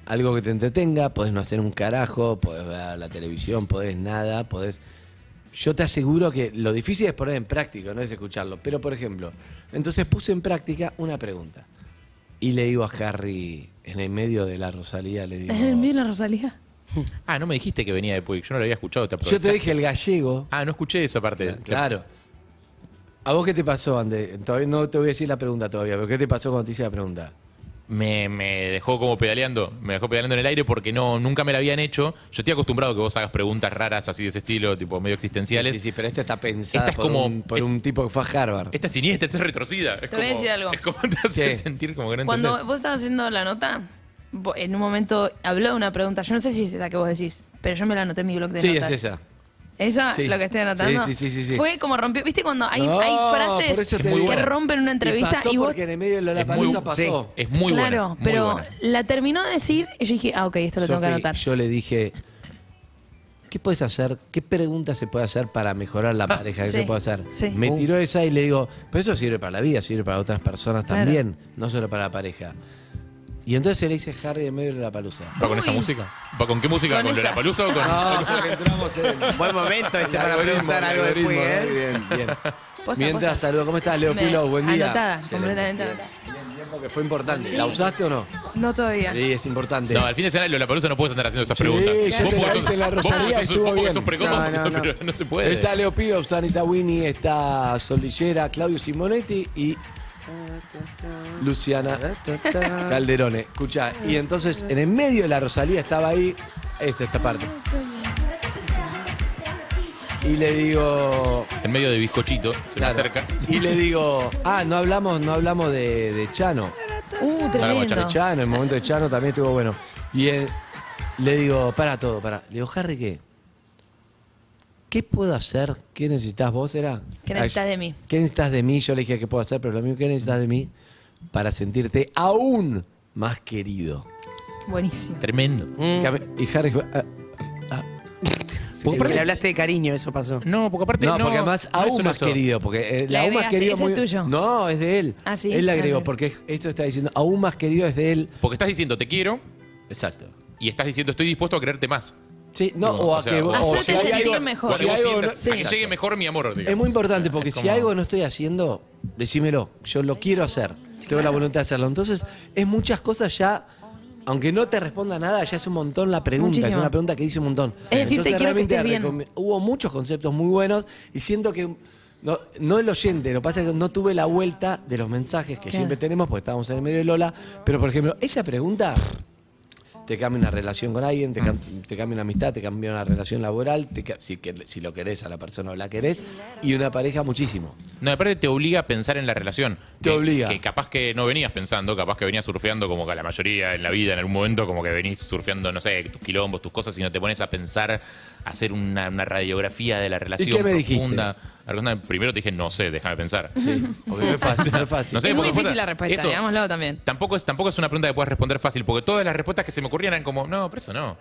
algo que te entretenga, podés no hacer un carajo, podés ver la televisión, podés nada, podés... Yo te aseguro que lo difícil es poner en práctica, no es escucharlo. Pero, por ejemplo, entonces puse en práctica una pregunta. Y le digo a Harry, en el medio de la Rosalía, le digo... *laughs* ¿En el mío la Rosalía? *laughs* Ah, no me dijiste que venía de Puig. Yo no lo había escuchado. Te Yo te dije el gallego. Ah, no escuché esa parte. Claro. ¿A vos qué te pasó, Ande? Todavía no te voy a decir la pregunta todavía, pero ¿qué te pasó cuando te hice la pregunta? Me, me dejó como pedaleando. Me dejó pedaleando en el aire porque no, nunca me la habían hecho. Yo estoy acostumbrado a que vos hagas preguntas raras así de ese estilo, tipo medio existenciales. Sí, sí, pero esta está pensada Esta es por, como- un, por un tipo que fue a Harvard. Esta es siniestra, esta es retorcida. Es Te voy a decir algo. Es como te hace ¿Qué? sentir como que no Cuando entendés. vos estabas haciendo la nota, en un momento habló de una pregunta. Yo no sé si es esa que vos decís, pero yo me la anoté en mi blog de Sí, notas. es esa. ¿Esa? Sí. ¿Lo que estoy anotando? Sí, sí, sí, sí, sí. Fue como rompió. ¿Viste cuando hay, No, hay por frases eso te que digo. rompen una entrevista y, pasó y vos. porque en el medio de la Es muy- palusa pasó. Es muy claro, buena. muy pero buena. la terminó de decir y yo dije, ah, ok, esto lo tengo que Sofi, anotar. Yo le dije, ¿qué puedes hacer? ¿Qué pregunta se puede hacer para mejorar la pareja? ¿Qué sí, se puede hacer? sí. Me Uh. tiró esa y le digo, pero eso sirve para la vida, sirve para otras personas Claro. también, no solo para la pareja. Y entonces le hice Harry en medio de la palusa. ¿Va con esa música? ¿Va con qué música? Con ¿Con, esta. la palusa o con.? No, *laughs* porque entramos en. Buen momento este para preguntar algo después, algoritmo, ¿eh? Bien, bien. Posta, Mientras posta. saludo, ¿cómo estás, Leo Pilo? Buen día. Anotada, completamente Bien. anotada. porque fue importante. ¿La usaste o no? No todavía. Sí, es importante. No, al fin de semana la palusa no puedes andar haciendo esas Sí, preguntas. yo te porque la sos- hice en la vos Rosalía porque sos- estuvo vos porque bien. sos precómodo, No, no, no. pero no se puede. Está Leo Pido, está Anita Winnie, está Solillera, Claudio Simonetti y Luciana Calderone. Escucha, y entonces en el medio de la Rosalía estaba ahí, esta, esta parte. Y le digo. En medio de bizcochito, se claro, me acerca. Y le digo, ah, no hablamos, no hablamos de, de Chano. Uh, De tremendo. Chano, el momento de Chano también estuvo bueno. Y él- le digo, para todo, para. Le digo, Harry, ¿qué? ¿Qué puedo hacer? ¿Qué necesitas vos? ¿Era? ¿Qué necesitas de mí? ¿Qué necesitas de mí? Yo le dije, ¿qué puedo hacer? Pero lo mismo, ¿qué necesitas de mí? Para sentirte aún más querido. Buenísimo. Tremendo. Y mí- Y Harry fue, ah, ah. Porque Porque le hablaste de cariño, eso pasó. No, porque aparte No, no. porque además no es aún más querido, porque eh, Le la aún más agregaste, querido ese es tuyo. No, es de él. Ah, ¿sí? Él le agregó, Ah, porque esto está diciendo, aún más querido es de él. Porque estás diciendo te quiero Exacto. y estás diciendo estoy dispuesto a quererte más. Sí, no, o a o sea, que o- si hay sentir algo- mejor. si Que vos hay algo sientas- no- a que llegue mejor mi amor. digamos. Es muy importante porque Es si como- algo no estoy haciendo, decímelo. Yo lo quiero hacer. Tengo la voluntad de hacerlo. Entonces, es muchas cosas ya. Aunque no te responda nada, ya es un montón la pregunta. Es Muchísimo. una pregunta que dice un montón. Es decir, te quiero que realmente estés bien. recom- hubo muchos conceptos muy buenos y siento que. No, no el oyente, lo que pasa es que no tuve la vuelta de los mensajes que Claro. siempre tenemos porque estábamos en el medio de Lola. Pero, por ejemplo, esa pregunta te cambia una relación con alguien, te, cam- te cambia una amistad, te cambia una relación laboral, te si, que- si lo querés a la persona o la querés, y una pareja muchísimo. No, aparte te obliga a pensar en la relación. Te Que- obliga. Que capaz que no venías pensando, capaz que venías surfeando como que la mayoría en la vida, en algún momento, como que venís surfeando, no sé, tus quilombos, tus cosas, y no te pones a pensar, hacer una, una radiografía de la relación qué me dijiste? profunda. Alguna- Primero te dije, no sé, déjame pensar. Sí, *laughs* no es fácil, no es fácil. No sé, es muy difícil la respuesta, eso- digámoslo también. Tampoco es, tampoco es una pregunta que puedas responder fácil, porque todas las respuestas que se me ocurrían eran como, no, pero eso no.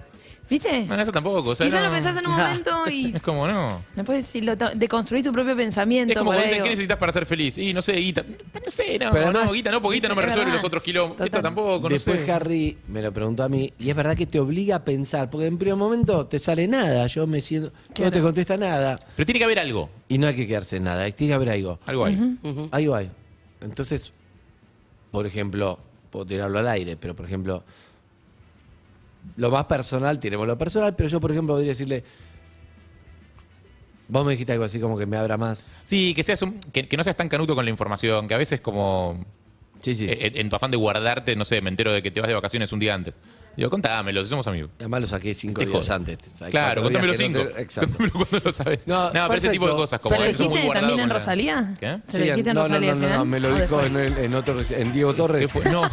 ¿Viste? No, eso tampoco. O sea, Quizás no. lo pensás en un momento y *laughs* Es como, no. después decirlo, to- deconstruir tu propio pensamiento. Es como cuando dicen, ¿qué necesitas para ser feliz? Y no sé, guita. No sé, no, Pero además- no, guita no, porque guita no me Es resuelve verdad. los otros kilos. Esto tampoco, no Después sé. Harry me lo preguntó a mí, y es verdad que te obliga a pensar, porque en primer momento te sale nada, yo me siento, no te contesta nada, Pero tiene que haber algo. y no hay que quedarse en nada, tiene que haber algo. Algo hay. Ahí va. Entonces, por ejemplo, puedo tirarlo al aire, pero por ejemplo, lo más personal, tiremos lo personal, pero yo, por ejemplo, podría decirle, vos me dijiste algo así como que me abra más. Sí, que, seas un- que, que no seas tan canuto con la información, que a veces como Sí, sí. eh, en tu afán de guardarte, no sé, me entero de que te vas de vacaciones un día antes. Digo, contámelo, si somos amigos. Además lo saqué cinco Te días antes. Hay Claro, contámelo cinco. no te- Exacto. Contámelo cuando lo sabes. No, No, pero ese tipo de cosas como ¿Se lo dijiste también en Rosalía? ¿Qué? ¿Se lo Sí, dijiste en no, no, Rosalía no, no, final? no, me lo ¿O dijo en, el- en otro, en Diego Torres. ¿Qué fue? No, *laughs*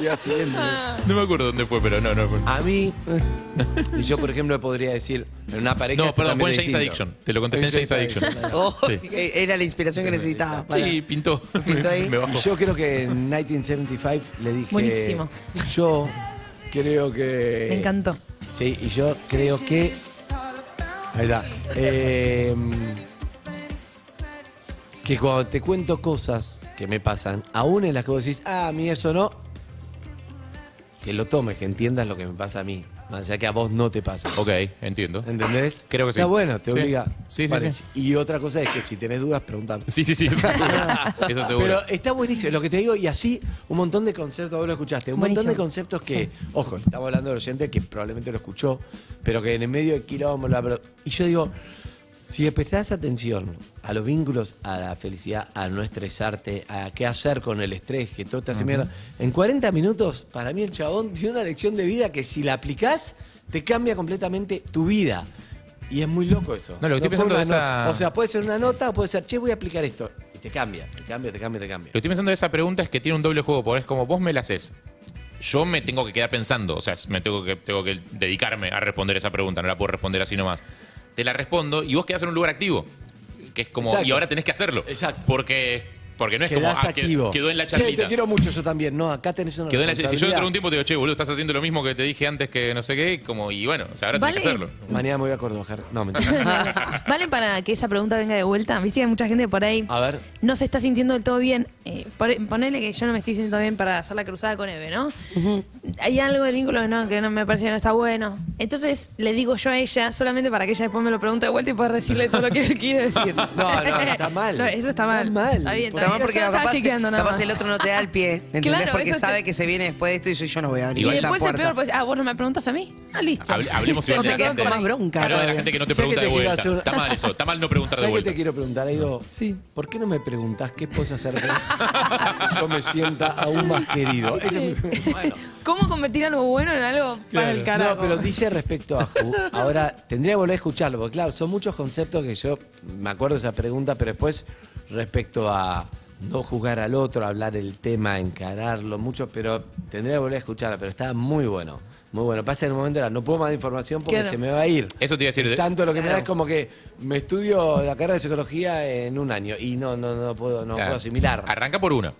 Día siguiente. no me acuerdo dónde fue, pero no, no. fue. A mí, *laughs* y yo por ejemplo podría decir, en una pareja. No, esto perdón, fue en también James es distinto. Addiction. Te lo contesté en James Addiction. *laughs* Oh, Sí. Era la inspiración que necesitaba. para- Sí, pintó. Pintó ahí. *laughs* Me bajó. Y yo creo que en 1975 le dije. Buenísimo. Yo creo que. Me encantó. Sí, y yo creo que. Ahí está. Eh, que cuando te cuento cosas que me pasan, aún en las que vos decís, ah, a mí eso no, que lo tomes, que entiendas lo que me pasa a mí. Más allá que a vos no te pasa. Ok, entiendo. ¿Entendés? Creo que sí. Está bueno, te Sí. obliga. Sí, sí, Vale, sí. Y otra cosa es que si tenés dudas, preguntame. Sí, sí, sí. Eso *laughs* seguro. Eso seguro. Pero está buenísimo, lo que te digo, y así un montón de conceptos, vos lo escuchaste, un montón de Buenísimo. conceptos que, ojo, estamos hablando del oyente que probablemente lo escuchó, pero que en el medio de quilombo, bla, bla, y yo digo, si prestás atención a los vínculos, a la felicidad, a no estresarte, a qué hacer con el estrés, que todo te hace mierda, en 40 minutos, para mí el chabón dio una lección de vida que si la aplicás, te cambia completamente tu vida. Y es muy loco eso. No, lo que estoy fue pensando una esa-. O sea, puede ser una nota o puede ser, che, voy a aplicar esto. Y te cambia, te cambia, te cambia, te cambia. Lo que estoy pensando de esa pregunta es que tiene un doble juego, porque es como vos me la haces. Yo me tengo que quedar pensando, o sea, me tengo que, tengo que dedicarme a responder esa pregunta, no la puedo responder así nomás. Te la respondo y vos quedás en un lugar activo, que es como, Exacto. y ahora tenés que hacerlo. Exacto. Porque, porque no es como, Quedás ah, que- activo. quedó en la Che, charlita. te quiero mucho yo también. No, acá tenés una Quedó en la Si yo dentro de un tiempo te digo, che, boludo, estás haciendo lo mismo que te dije antes que no sé qué, como, y bueno, o sea, ahora Vale. tenés que hacerlo. Mañana me voy a Córdoba. No, mentira. *laughs* ¿Vale para que esa pregunta venga de vuelta? Viste que hay mucha gente por ahí A ver. no se está sintiendo del todo bien. Eh, ponele que yo no me estoy sintiendo bien para hacer la cruzada con Eve, ¿no? Hay algo del vínculo que no, que no me parece que no está bueno. Entonces le digo yo a ella solamente para que ella después me lo pregunte de vuelta y poder decirle todo lo que él *laughs* quiere decir. No, no, está mal. *laughs* No, eso está mal. Está mal. Está bien, ¿Por está además porque capaz, capaz más. el otro no te da el pie, *laughs* ¿entendés? Claro, porque eso te- sabe que se viene después de esto y soy yo no voy a abrir Y esa después es puerta. peor, pues, ah, vos no me preguntas a mí. Ah, listo. Hable- hablemos igual de cosa gente. con más bronca Hablemos de la gente que no te ¿Sabes pregunta de te vuelta. hacer Está mal eso. Está mal no preguntar de ¿Sabes qué vuelta. te quiero preguntar, Aido? Sí. ¿Por qué no me preguntás qué puedes hacer vos? *laughs* Yo me sienta aún más querido. Esa es mi- bueno. ¿Cómo convertir algo bueno en algo para el carajo? No, pero dice respecto a Ju. Ahora, tendría que volver a escucharlo, porque claro, son muchos conceptos que yo me acuerdo de esa pregunta, pero después respecto a no juzgar al otro, hablar el tema, encararlo, mucho, pero tendría que volver a escucharlo, pero estaba muy bueno. Muy bueno. Pasa en un momento era, no puedo más información porque Claro. se me va a ir. Eso te iba a decir. de- Tanto lo que me da es como que me estudio la carrera de psicología en un año y no, no, no puedo, no Claro. puedo asimilar. Arranca por uno.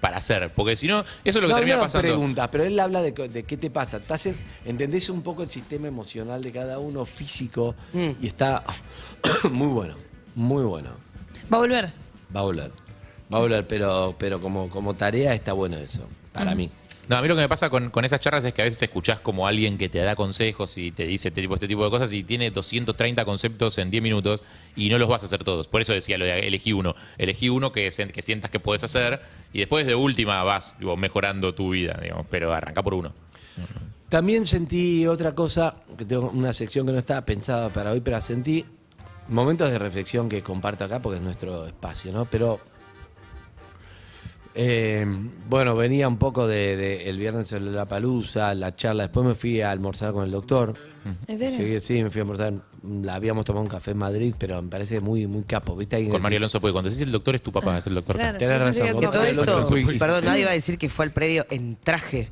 Para hacer. Porque si no, eso es lo que no, termina no pasando. preguntas, pero él habla de, de qué te pasa. Estás en- entendés un poco el sistema emocional de cada uno, físico, Mm. y está *coughs* muy bueno, muy bueno. Va a volver. Va a volver, va a volver, pero, pero como, como tarea está bueno eso, para mí. No, a mí lo que me pasa con, con esas charlas es que a veces escuchás como alguien que te da consejos y te dice este tipo, este tipo de cosas y tiene 230 conceptos en 10 minutos y no los vas a hacer todos. Por eso decía lo de elegí uno. Elegí uno que, sientas que puedes hacer y después de última vas digo, mejorando tu vida, digamos, pero arranca por uno. También sentí otra cosa, que tengo una sección que no estaba pensada para hoy, pero sentí momentos de reflexión que comparto acá porque es nuestro espacio, ¿no? Pero eh, bueno, venía un poco de, de el viernes en la palusa, la charla, después me fui a almorzar con el doctor. ¿En serio? Sí, sí, me fui a almorzar. La habíamos tomado un café en Madrid, pero me parece muy, muy capo. ¿Viste? Alguien Con Mario Alonso, porque cuando decís el doctor es tu papá, es el doctor. Claro. Tenés razón, que tu todo esto, perdón, nadie va a decir que fue al predio en traje.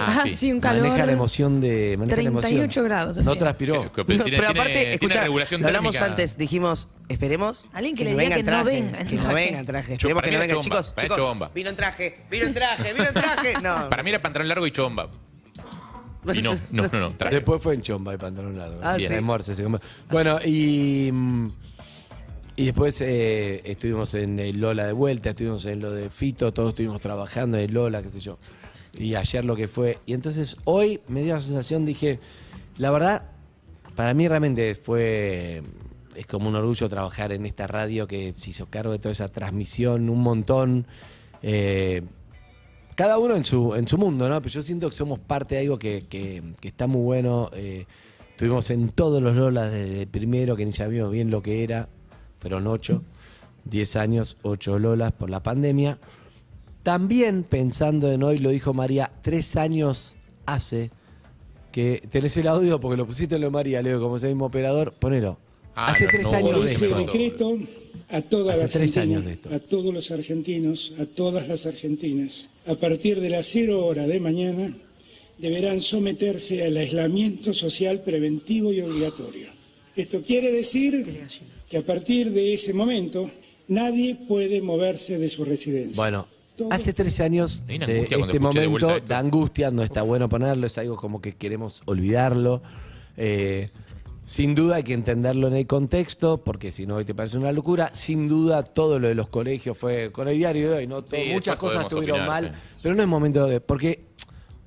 Ah, sí, un calor. Maneja la emoción de. Maneja la emoción. 38 grados, No transpiró. Que No, tiene- pero aparte, tiene escucha, regulación lo hablamos térmica. antes, dijimos, esperemos Alguien que que le diga venga en que no traje. venga en que no traje. venga en traje. Yo- Esperemos para que mí no era venga. chomba, Chicos, para chicos, chomba. vino en traje, vino en traje, vino en traje. No. *laughs* Para mí era pantalón largo y chomba. Y no, no, no, no. traje. Después fue en chomba y pantalón largo. Ah, Bien, sí. almuerzo, se comió. Bueno, y. mm, Y después eh, estuvimos en el Lola de vuelta, estuvimos en lo de Fito, todos estuvimos trabajando en Lola, qué sé yo. Y ayer lo que fue. Y entonces hoy me dio la sensación, dije, la verdad, para mí realmente fue. Es como un orgullo trabajar en esta radio que se hizo cargo de toda esa transmisión, un montón. Eh, cada uno en su, en su mundo, ¿no? Pero yo siento que somos parte de algo que, que- está muy bueno. Eh, estuvimos en todos los Lolas desde el primero, que ni sabíamos bien lo que era. Fueron ocho, diez años, ocho Lolas por la pandemia. También pensando en hoy, lo dijo María, tres años hace que tenés el audio porque lo pusiste en lo de María, Leo, como ese mismo operador, ponelo. Ah, hace no, tres no, años ese decreto a toda Hace la tres años de esto. a todos los argentinos, a todas las argentinas. A partir de las cero hora de mañana deberán someterse al aislamiento social preventivo y obligatorio. Esto quiere decir que a partir de ese momento nadie puede moverse de su residencia. Bueno, hace tres años de este de momento da angustia, no está bueno ponerlo, es algo como que queremos olvidarlo. Eh, sin duda hay que entenderlo en el contexto, porque si no hoy te parece una locura. Sin duda todo lo de los colegios fue con el diario de hoy, ¿no? Todo- Sí, muchas cosas estuvieron opinar, mal, sí. pero no es momento de... Porque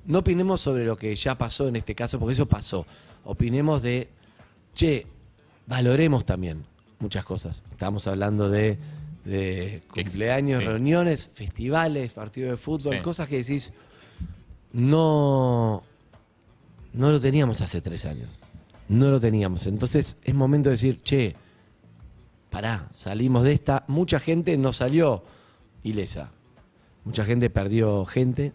no opinemos sobre lo que ya pasó en este caso, porque eso pasó. Opinemos de, che, valoremos también muchas cosas. Estamos hablando de, de cumpleaños, sí. reuniones, festivales, partidos de fútbol, Sí. cosas que decís, no, no lo teníamos hace tres años. No lo teníamos. Entonces es momento de decir, che, pará, salimos de esta. Mucha gente no salió ilesa. Mucha gente perdió gente.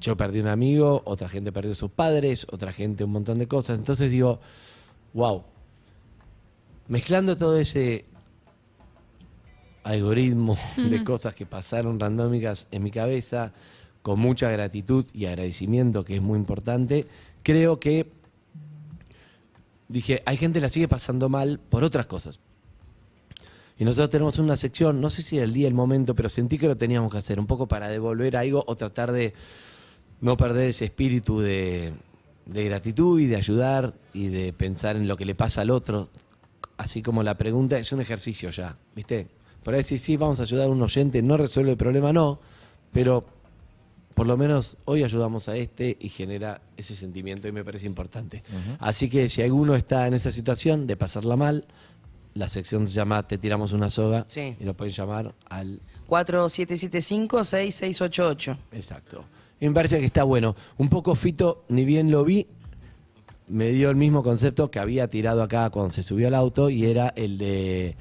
Yo perdí un amigo, otra gente perdió sus padres, otra gente un montón de cosas. Entonces digo, wow. Mezclando todo ese algoritmo de cosas que pasaron randómicas en mi cabeza, con mucha gratitud y agradecimiento, que es muy importante, creo que dije, hay gente que la sigue pasando mal por otras cosas. Y nosotros tenemos una sección, no sé si era el día, el momento, pero sentí que lo teníamos que hacer, un poco para devolver algo o tratar de no perder ese espíritu de, de gratitud y de ayudar y de pensar en lo que le pasa al otro. Así como la pregunta es un ejercicio ya, ¿viste? Por ahí decir, sí, vamos a ayudar a un oyente, no resuelve el problema, no, pero por lo menos hoy ayudamos a este y genera ese sentimiento y me parece importante. Así que si alguno está en esa situación de pasarla mal, La sección se llama Te tiramos una soga. Sí. Y nos pueden llamar al 4775-6688. Exacto. Y me parece que está bueno. Un poco Fito, ni bien lo vi, me dio el mismo concepto que había tirado acá cuando se subió al auto y era el de.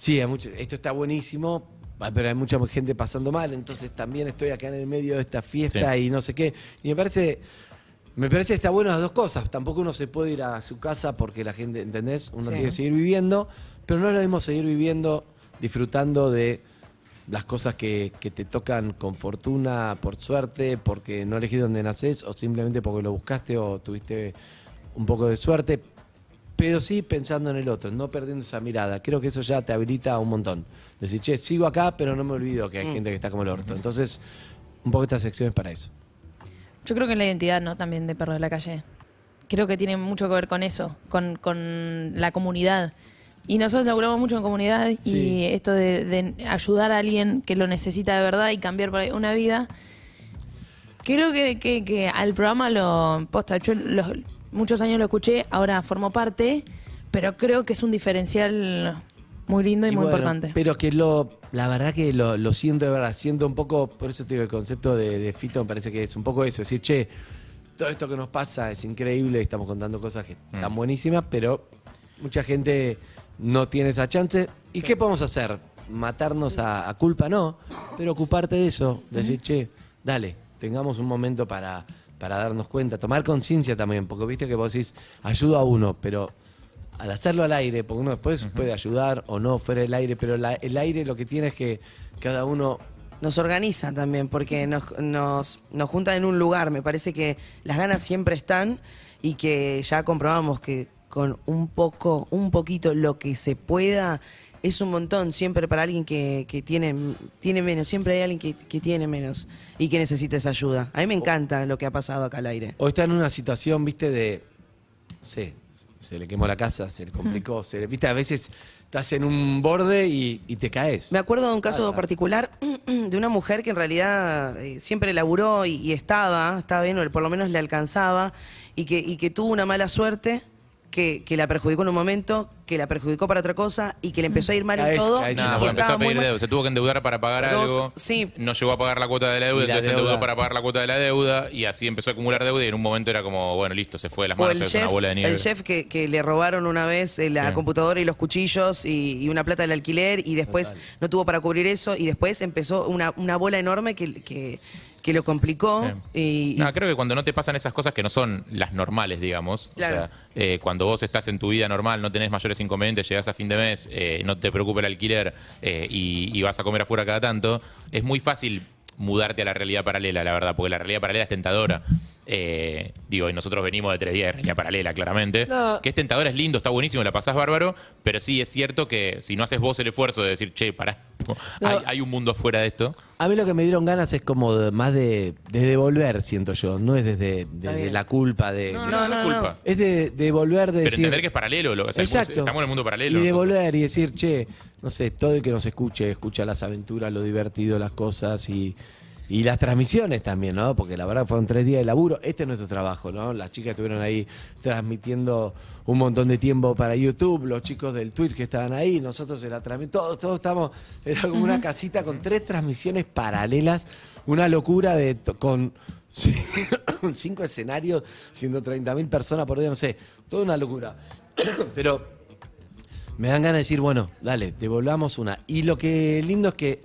Sí, hay mucho- esto está buenísimo, ah, pero hay mucha gente pasando mal, entonces también estoy acá en el medio de esta fiesta Sí. y no sé qué. Y me parece. Me parece que está bueno las dos cosas. Tampoco uno se puede ir a su casa porque la gente, ¿entendés? Uno Sí. tiene que seguir viviendo, pero no es lo mismo seguir viviendo, disfrutando de las cosas que, que te tocan con fortuna, por suerte, porque no elegís dónde nacés, o simplemente porque lo buscaste o tuviste un poco de suerte, pero sí pensando en el otro, no perdiendo esa mirada. Creo que eso ya te habilita un montón. Decir, che, sigo acá, pero no me olvido que hay Mm. gente que está como el orto. Entonces, un poco esta sección es para eso. Yo creo que la identidad, ¿no? También de Perro de la Calle. Creo que tiene mucho que ver con eso, con, con la comunidad. Y nosotros laburamos mucho en comunidad y Sí. esto de, de ayudar a alguien que lo necesita de verdad y cambiar una vida. Creo que, que- que al programa lo. Posta, yo los- muchos años lo escuché, ahora formo parte, pero creo que es un diferencial muy lindo y, muy bueno, importante. Pero que lo, la verdad que lo, lo siento de verdad, siento un poco, por eso te digo, el concepto de, de Fito me parece que es un poco eso, decir, che, todo esto que nos pasa es increíble, estamos contando cosas que Mm. están buenísimas, pero mucha gente no tiene esa chance. ¿Y qué podemos hacer? Matarnos a, a culpa, no, pero ocuparte de eso, decir, che, dale, tengamos un momento para, para darnos cuenta, tomar conciencia también, porque viste que vos decís, ayudo a uno, pero al hacerlo al aire, porque uno después puede ayudar o no fuera del aire, pero la- el aire lo que tiene es que cada uno Nos organiza también, porque nos, nos, nos juntan en un lugar. Me parece que las ganas siempre están y que ya comprobamos que con un poco, un poquito lo que se pueda, es un montón siempre para alguien que, que tiene, tiene menos. Siempre hay alguien que, que tiene menos y que necesita esa ayuda. A mí me encanta lo que ha pasado acá al aire. o está en una situación, viste, de, no sé, se le quemó la casa, se le complicó, *laughs* se le, viste, a veces estás en un borde y, y te caes. Me acuerdo de un caso Pasa. particular *clears throat* de una mujer que en realidad eh, siempre laburó y, y estaba, estaba bien, o por lo menos le alcanzaba, y que, y que tuvo una mala suerte que, que la perjudicó en un momento, que la perjudicó para otra cosa y que le empezó a ir mal en todo. porque empezó a pedir deuda. Se tuvo que endeudar para pagar Pero, algo. sí. No llegó a pagar la cuota de la deuda, la entonces se endeudó para pagar la cuota de la deuda y así empezó a acumular deuda y en un momento era como, bueno, listo, se fue de las manos, el es chef, una bola de nieve. el chef que, que le robaron una vez eh, la Sí. computadora y los cuchillos y, y una plata del alquiler y después no tuvo para cubrir eso y después empezó una, una bola enorme que, que, que lo complicó. Sí. Y, y- No, creo que cuando no te pasan esas cosas que no son las normales, digamos. Claro. O sea, eh, cuando vos estás en tu vida normal, no tenés mayores inconvenientes, llegás a fin de mes, eh, no te preocupa el alquiler eh, y, y vas a comer afuera cada tanto, es muy fácil mudarte a la realidad paralela, la verdad, porque la realidad paralela es tentadora. Eh, digo, y nosotros venimos de tres días de realidad paralela, claramente. No. Que es tentadora, es lindo, está buenísimo, la pasás bárbaro, pero sí es cierto que si no haces vos el esfuerzo de decir, che, pará, No. hay, hay un mundo afuera de esto. A mí lo que me dieron ganas es como de- más de, de devolver, siento yo, no es desde, la culpa de... No, no, No, no, no, es culpa. Es de devolver, de Pero decir... entender que es paralelo, lo- o sea, Exacto. estamos en el mundo paralelo. Y devolver y decir, che, no sé, todo el que nos escuche, escucha las aventuras, lo divertido, las cosas y, y las transmisiones también, ¿no? Porque la verdad fueron tres días de laburo. Este es nuestro trabajo, ¿no? Las chicas estuvieron ahí transmitiendo un montón de tiempo para YouTube, los chicos del Twitch que estaban ahí, nosotros se la transmitimos, todos, todos estamos, era como una casita con tres transmisiones paralelas, una locura de con *coughs* cinco escenarios, 130 mil personas por día, no sé, toda una locura. *coughs* Pero me dan ganas de decir, bueno, dale, devolvamos una. Y lo que lindo es que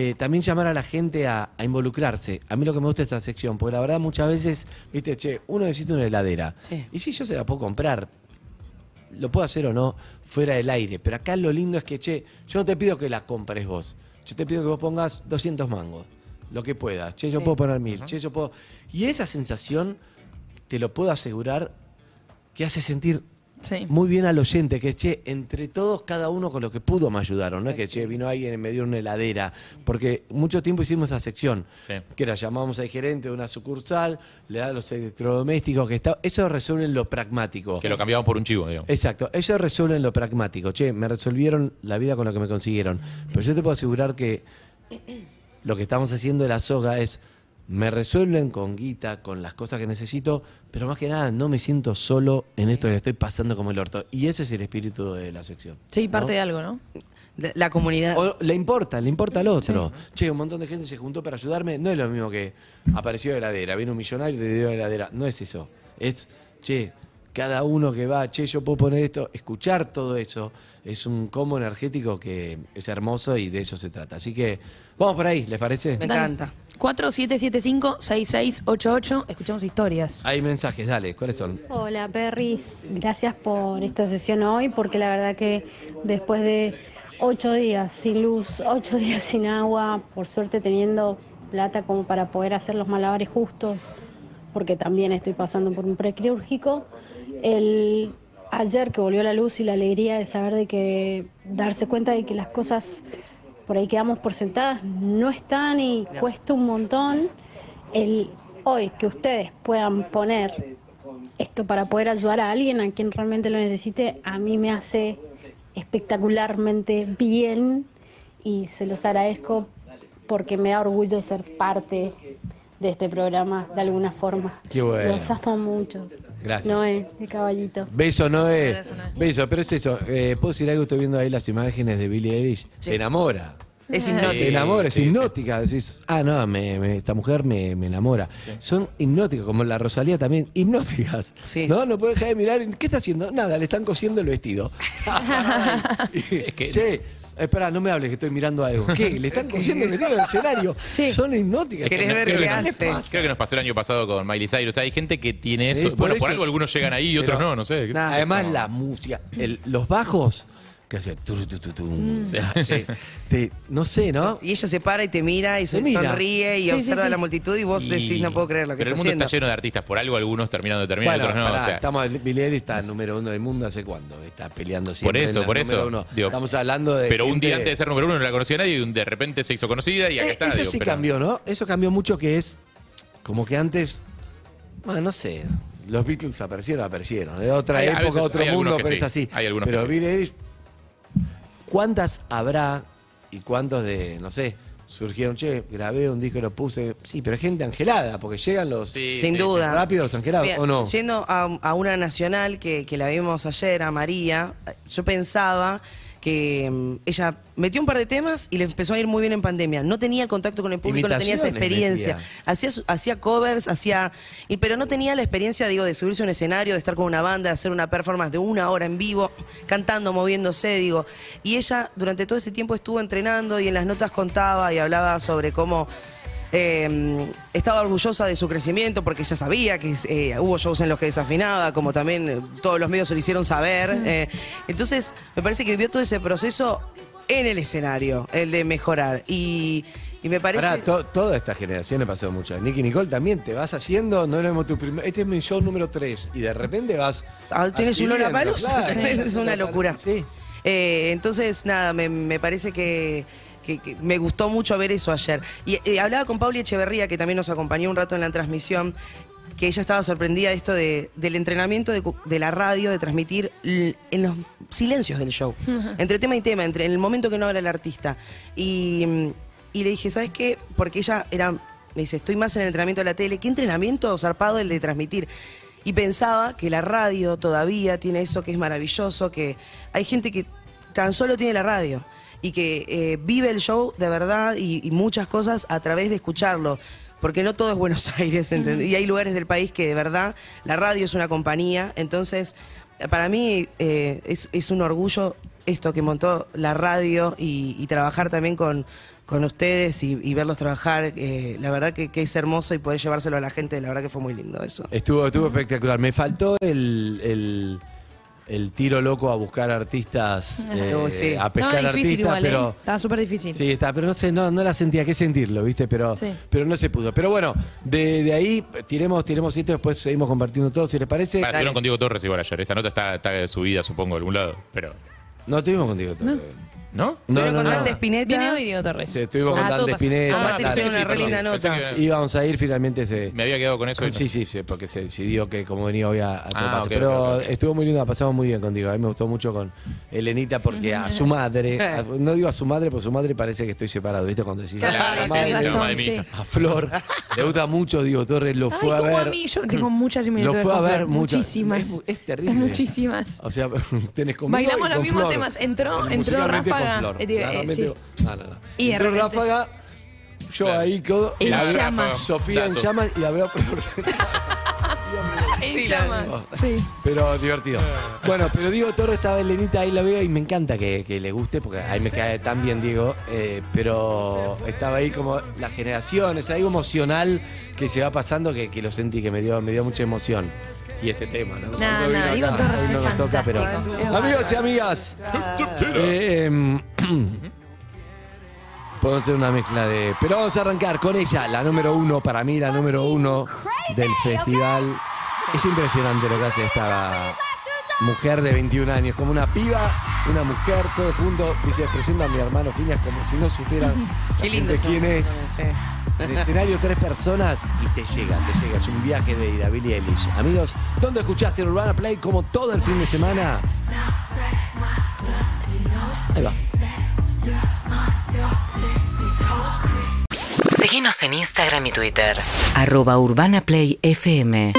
eh, también llamar a la gente a, a involucrarse. A mí lo que me gusta es esta sección, porque la verdad muchas veces, viste, che, uno necesita una heladera. Sí. Y si yo se la puedo comprar, lo puedo hacer o no, fuera del aire. Pero acá lo lindo es que, che, yo no te pido que la compres vos. Yo te pido que vos pongas 200 mangos, lo que puedas. Che, yo puedo poner mil. Che, yo puedo... Y esa sensación, te lo puedo asegurar, que hace sentir Sí. muy bien al oyente, que che, entre todos, cada uno con lo que pudo me ayudaron, no es que che, vino alguien y me dio una heladera, porque mucho tiempo hicimos esa sección, Sí. que era llamamos al gerente de una sucursal, le da los electrodomésticos, que está, eso resuelve en lo pragmático. Que lo cambiamos por un chivo, digo. Exacto, ellos resuelven lo pragmático. Che, me resolvieron la vida con lo que me consiguieron. Pero yo te puedo asegurar que lo que estamos haciendo de la soga es me resuelven con guita, con las cosas que necesito, pero más que nada no me siento solo en esto que le estoy pasando como el orto. Y ese es el espíritu de la sección. Sí, parte de algo, ¿no? De- La comunidad. O le importa, le importa al otro. Che, un montón de gente se juntó para ayudarme. No es lo mismo que apareció de heladera, vino un millonario y te dio de heladera. No es eso. Es, che, cada uno que va, che, yo puedo poner esto, escuchar todo eso, es un combo energético que es hermoso y de eso se trata. Así que vamos por ahí, ¿les parece? Me Dale. encanta. 4775-6688. Escuchamos historias. Hay mensajes, dale, ¿cuáles son? Hola Perris, gracias por esta sesión hoy porque la verdad que después de ocho días sin luz, ocho *laughs* días sin agua, por suerte teniendo plata como para poder hacer los malabares justos, porque también estoy pasando por un prequirúrgico, el ayer que volvió la luz y la alegría de saber de que darse cuenta de que las cosas por ahí quedamos por sentadas no están y cuesta un montón el hoy que ustedes puedan poner esto para poder ayudar a alguien a quien realmente lo necesite, a mí me hace espectacularmente bien y se los agradezco porque me da orgullo ser parte de este programa de alguna forma. Qué bueno. Los amo mucho. Gracias. Noé, de caballito. Beso, Noé. Beso, Noé. Beso, pero es eso. Eh, ¿Puedo decir algo? Estoy viendo ahí las imágenes de Billie Eilish. Sí. Te enamora. Es Te hipnótico. enamora, es sí, hipnótica. Decís, ah, no, me- me- esta mujer me, me enamora. Son hipnóticas, como la Rosalía también, hipnóticas. Sí. No, no puedo dejar de mirar. ¿Qué está haciendo? Nada, le están cosiendo el vestido. *laughs* *laughs* Es que- Che, espera, no me hables que estoy mirando algo. ¿Qué? ¿Le están *laughs* cosiendo el en el escenario? *laughs* Sí. Son hipnóticas. ¿Querés ver qué hace? Creo que nos pasó el año pasado con Miley Cyrus. Hay gente que tiene Es eso. por Bueno, por eso- algo algunos llegan ahí y otros Pero- no, no sé. Nah. Además, la música, el- los bajos, que hace turu, tu, tu, tum. Te- *laughs* te- no sé, ¿no? Y ella se para y te mira y se Te mira. sonríe y Sí, sí, observa sí. la multitud y vos Y- decís, no puedo creer lo que Pero el está mundo haciendo. está lleno de artistas. Por algo algunos terminan de terminar y Bueno, otros no. pará, o sea, estamos, Billie Eilish está número uno del mundo hace cuándo, está peleando siempre. Por eso, en la por número eso. uno. Digo, Estamos hablando de. pero un gente- día antes de ser número uno no la conocía nadie y de repente se hizo conocida y acá Eh, está. Eso digo, sí pero- cambió, ¿no? Eso cambió mucho que es como que antes, bueno, no sé, los Beatles aparecieron, aparecieron. De otra Hay- a época, veces otro hay algunos mundo, que pero sí. es así. Hay algunos que pero sí. Billie Eilish, ¿cuántas habrá y cuántos de, no sé, surgieron, che, grabé un disco y lo puse? Sí, pero hay gente angelada, porque llegan los Sí, Sin sí, duda. rápidos los angelados, Mira, ¿o no? Yendo a, a una nacional que, que la vimos ayer, a María, yo pensaba que mm, ella metió un par de temas y le empezó a ir muy bien en pandemia. No tenía el contacto con el público, no tenía esa experiencia. Hacía, hacía covers, hacía. y- Pero no tenía la experiencia, digo, de subirse a un escenario, de estar con una banda, de hacer una performance de una hora en vivo, cantando, moviéndose, digo. Y ella durante todo este tiempo estuvo entrenando y en las notas contaba y hablaba sobre cómo. Eh, estaba orgullosa de su crecimiento porque ella sabía que eh, hubo shows en los que desafinaba, como también eh, todos los medios se lo hicieron saber. eh. entonces, me parece que vivió todo ese proceso en el escenario, el de mejorar. Y, y me parece. To- toda esta generación le pasó mucho. Nicky Nicole también te vas haciendo, no lo vemos tu primer. Este es mi show número 3 y de repente vas. Ah, tienes un Lollapalooza, *laughs* claro. es una locura. Sí. Eh, entonces, nada, me, me parece que, que- que me gustó mucho ver eso ayer. Y eh, hablaba con Pauli Echeverría, que también nos acompañó un rato en la transmisión, que ella estaba sorprendida de esto de- del entrenamiento de, la radio, de transmitir en los silencios del show, *laughs* entre tema y tema, entre en el momento que no habla el artista. Y, mm, y le dije, ¿sabes qué? Porque ella era, me dice, estoy más en el entrenamiento de la tele. ¿Qué entrenamiento zarpado el de transmitir? Y pensaba que la radio todavía tiene eso que es maravilloso, que hay gente que tan solo tiene la radio y que eh, vive el show de verdad y, y muchas cosas a través de escucharlo. Porque no todo es Buenos *laughs* Aires, ¿entendés? Y hay lugares del país que de verdad la radio es una compañía. Entonces, para mí eh, es, es un orgullo esto que montó la radio y, y trabajar también con, con ustedes y, y verlos trabajar. eh, la verdad que, que es hermoso y poder llevárselo a la gente, la verdad que fue muy lindo eso. Estuvo, estuvo espectacular. Me faltó el, el, el tiro loco a buscar artistas, eh, sí. a pescar difícil artistas, igual, pero. ¿eh? Estaba súper difícil. Sí, está, pero no sé, no, no la sentía, que sentirlo, ¿viste? Pero, Sí. pero no se pudo. Pero bueno, de, de ahí tiremos, tiremos esto, después seguimos compartiendo todo, si les parece. Para, estuvieron contigo Torres igual ayer. Esa nota está, está subida, supongo, de algún lado. Pero No estuvimos contigo todo. ¿No? No, Pero no, con no. Dante Spinetta. Viene hoy Diego Torres. Sí, estuvimos con Ah, todo Dante pasa. Spinetta. Ah, te claro. hicieron sí, una sí, re perdón. linda Pensé nota. que- Íbamos a ir, finalmente se... Me había quedado con eso. y no. Sí, sí, sí, porque se decidió que como venía hoy a, a ok, Pero ok, ok. estuvo muy lindo, la pasamos muy bien contigo. A mí me gustó mucho con Elenita porque a su madre, a- *laughs* no digo a su madre, porque su madre parece que estoy separado, ¿viste? Cuando decís Claro, a la sí, madre, sí, razón, de mi sí. hija. a Flor, le gusta mucho Diego Torres, lo Ay, fue a como ver. a mí, yo tengo muchas Lo similitudes fue a con ver Flor, muchas. Muchísimas. Es, es terrible. Muchísimas. O sea, *laughs* tenés conmigo Bailamos y los con mismos Flor. temas. Entró- entró Musicalmente con Ráfaga. Flor. Eh, digo, eh, Claramente sí. con- No, no, no. Y de entró repente- Ráfaga, yo Claro. ahí todo. En la llamas. Sofía en Dato. llamas y la veo Flor. *laughs* En Sí, la llamas. vimos. Sí. Pero divertido. Bueno, pero Diego Toro estaba Elenita ahí la veo y me encanta que, que le guste porque ahí me cae tan bien Diego. eh, pero estaba ahí como las generaciones, algo emocional que se va pasando que, que lo sentí, que me dio, me dio mucha emoción. Y este tema, ¿no? No, Cuando no, vino Diego acá, Torres hoy no es nos toca, pero. fantástico. Amigos y amigas. eh, em, *clears throat* Podemos hacer una mezcla de. Pero vamos a arrancar con ella, la número uno, para mí, la número uno del festival. Es impresionante lo que hace esta mujer de 21 años, como una piba, una mujer, todo junto. Dice, presento a mi hermano Finas como si no supieran *laughs* Qué lindo. de son. quién es. Sí. En escenario tres personas y te llega, te llega. Es un viaje de ida, Billie Eilish. Amigos, ¿dónde escuchaste Urbana Play como todo el fin de semana? Ahí va. Síguenos en Instagram y Twitter. Arroba Urbana Play FM.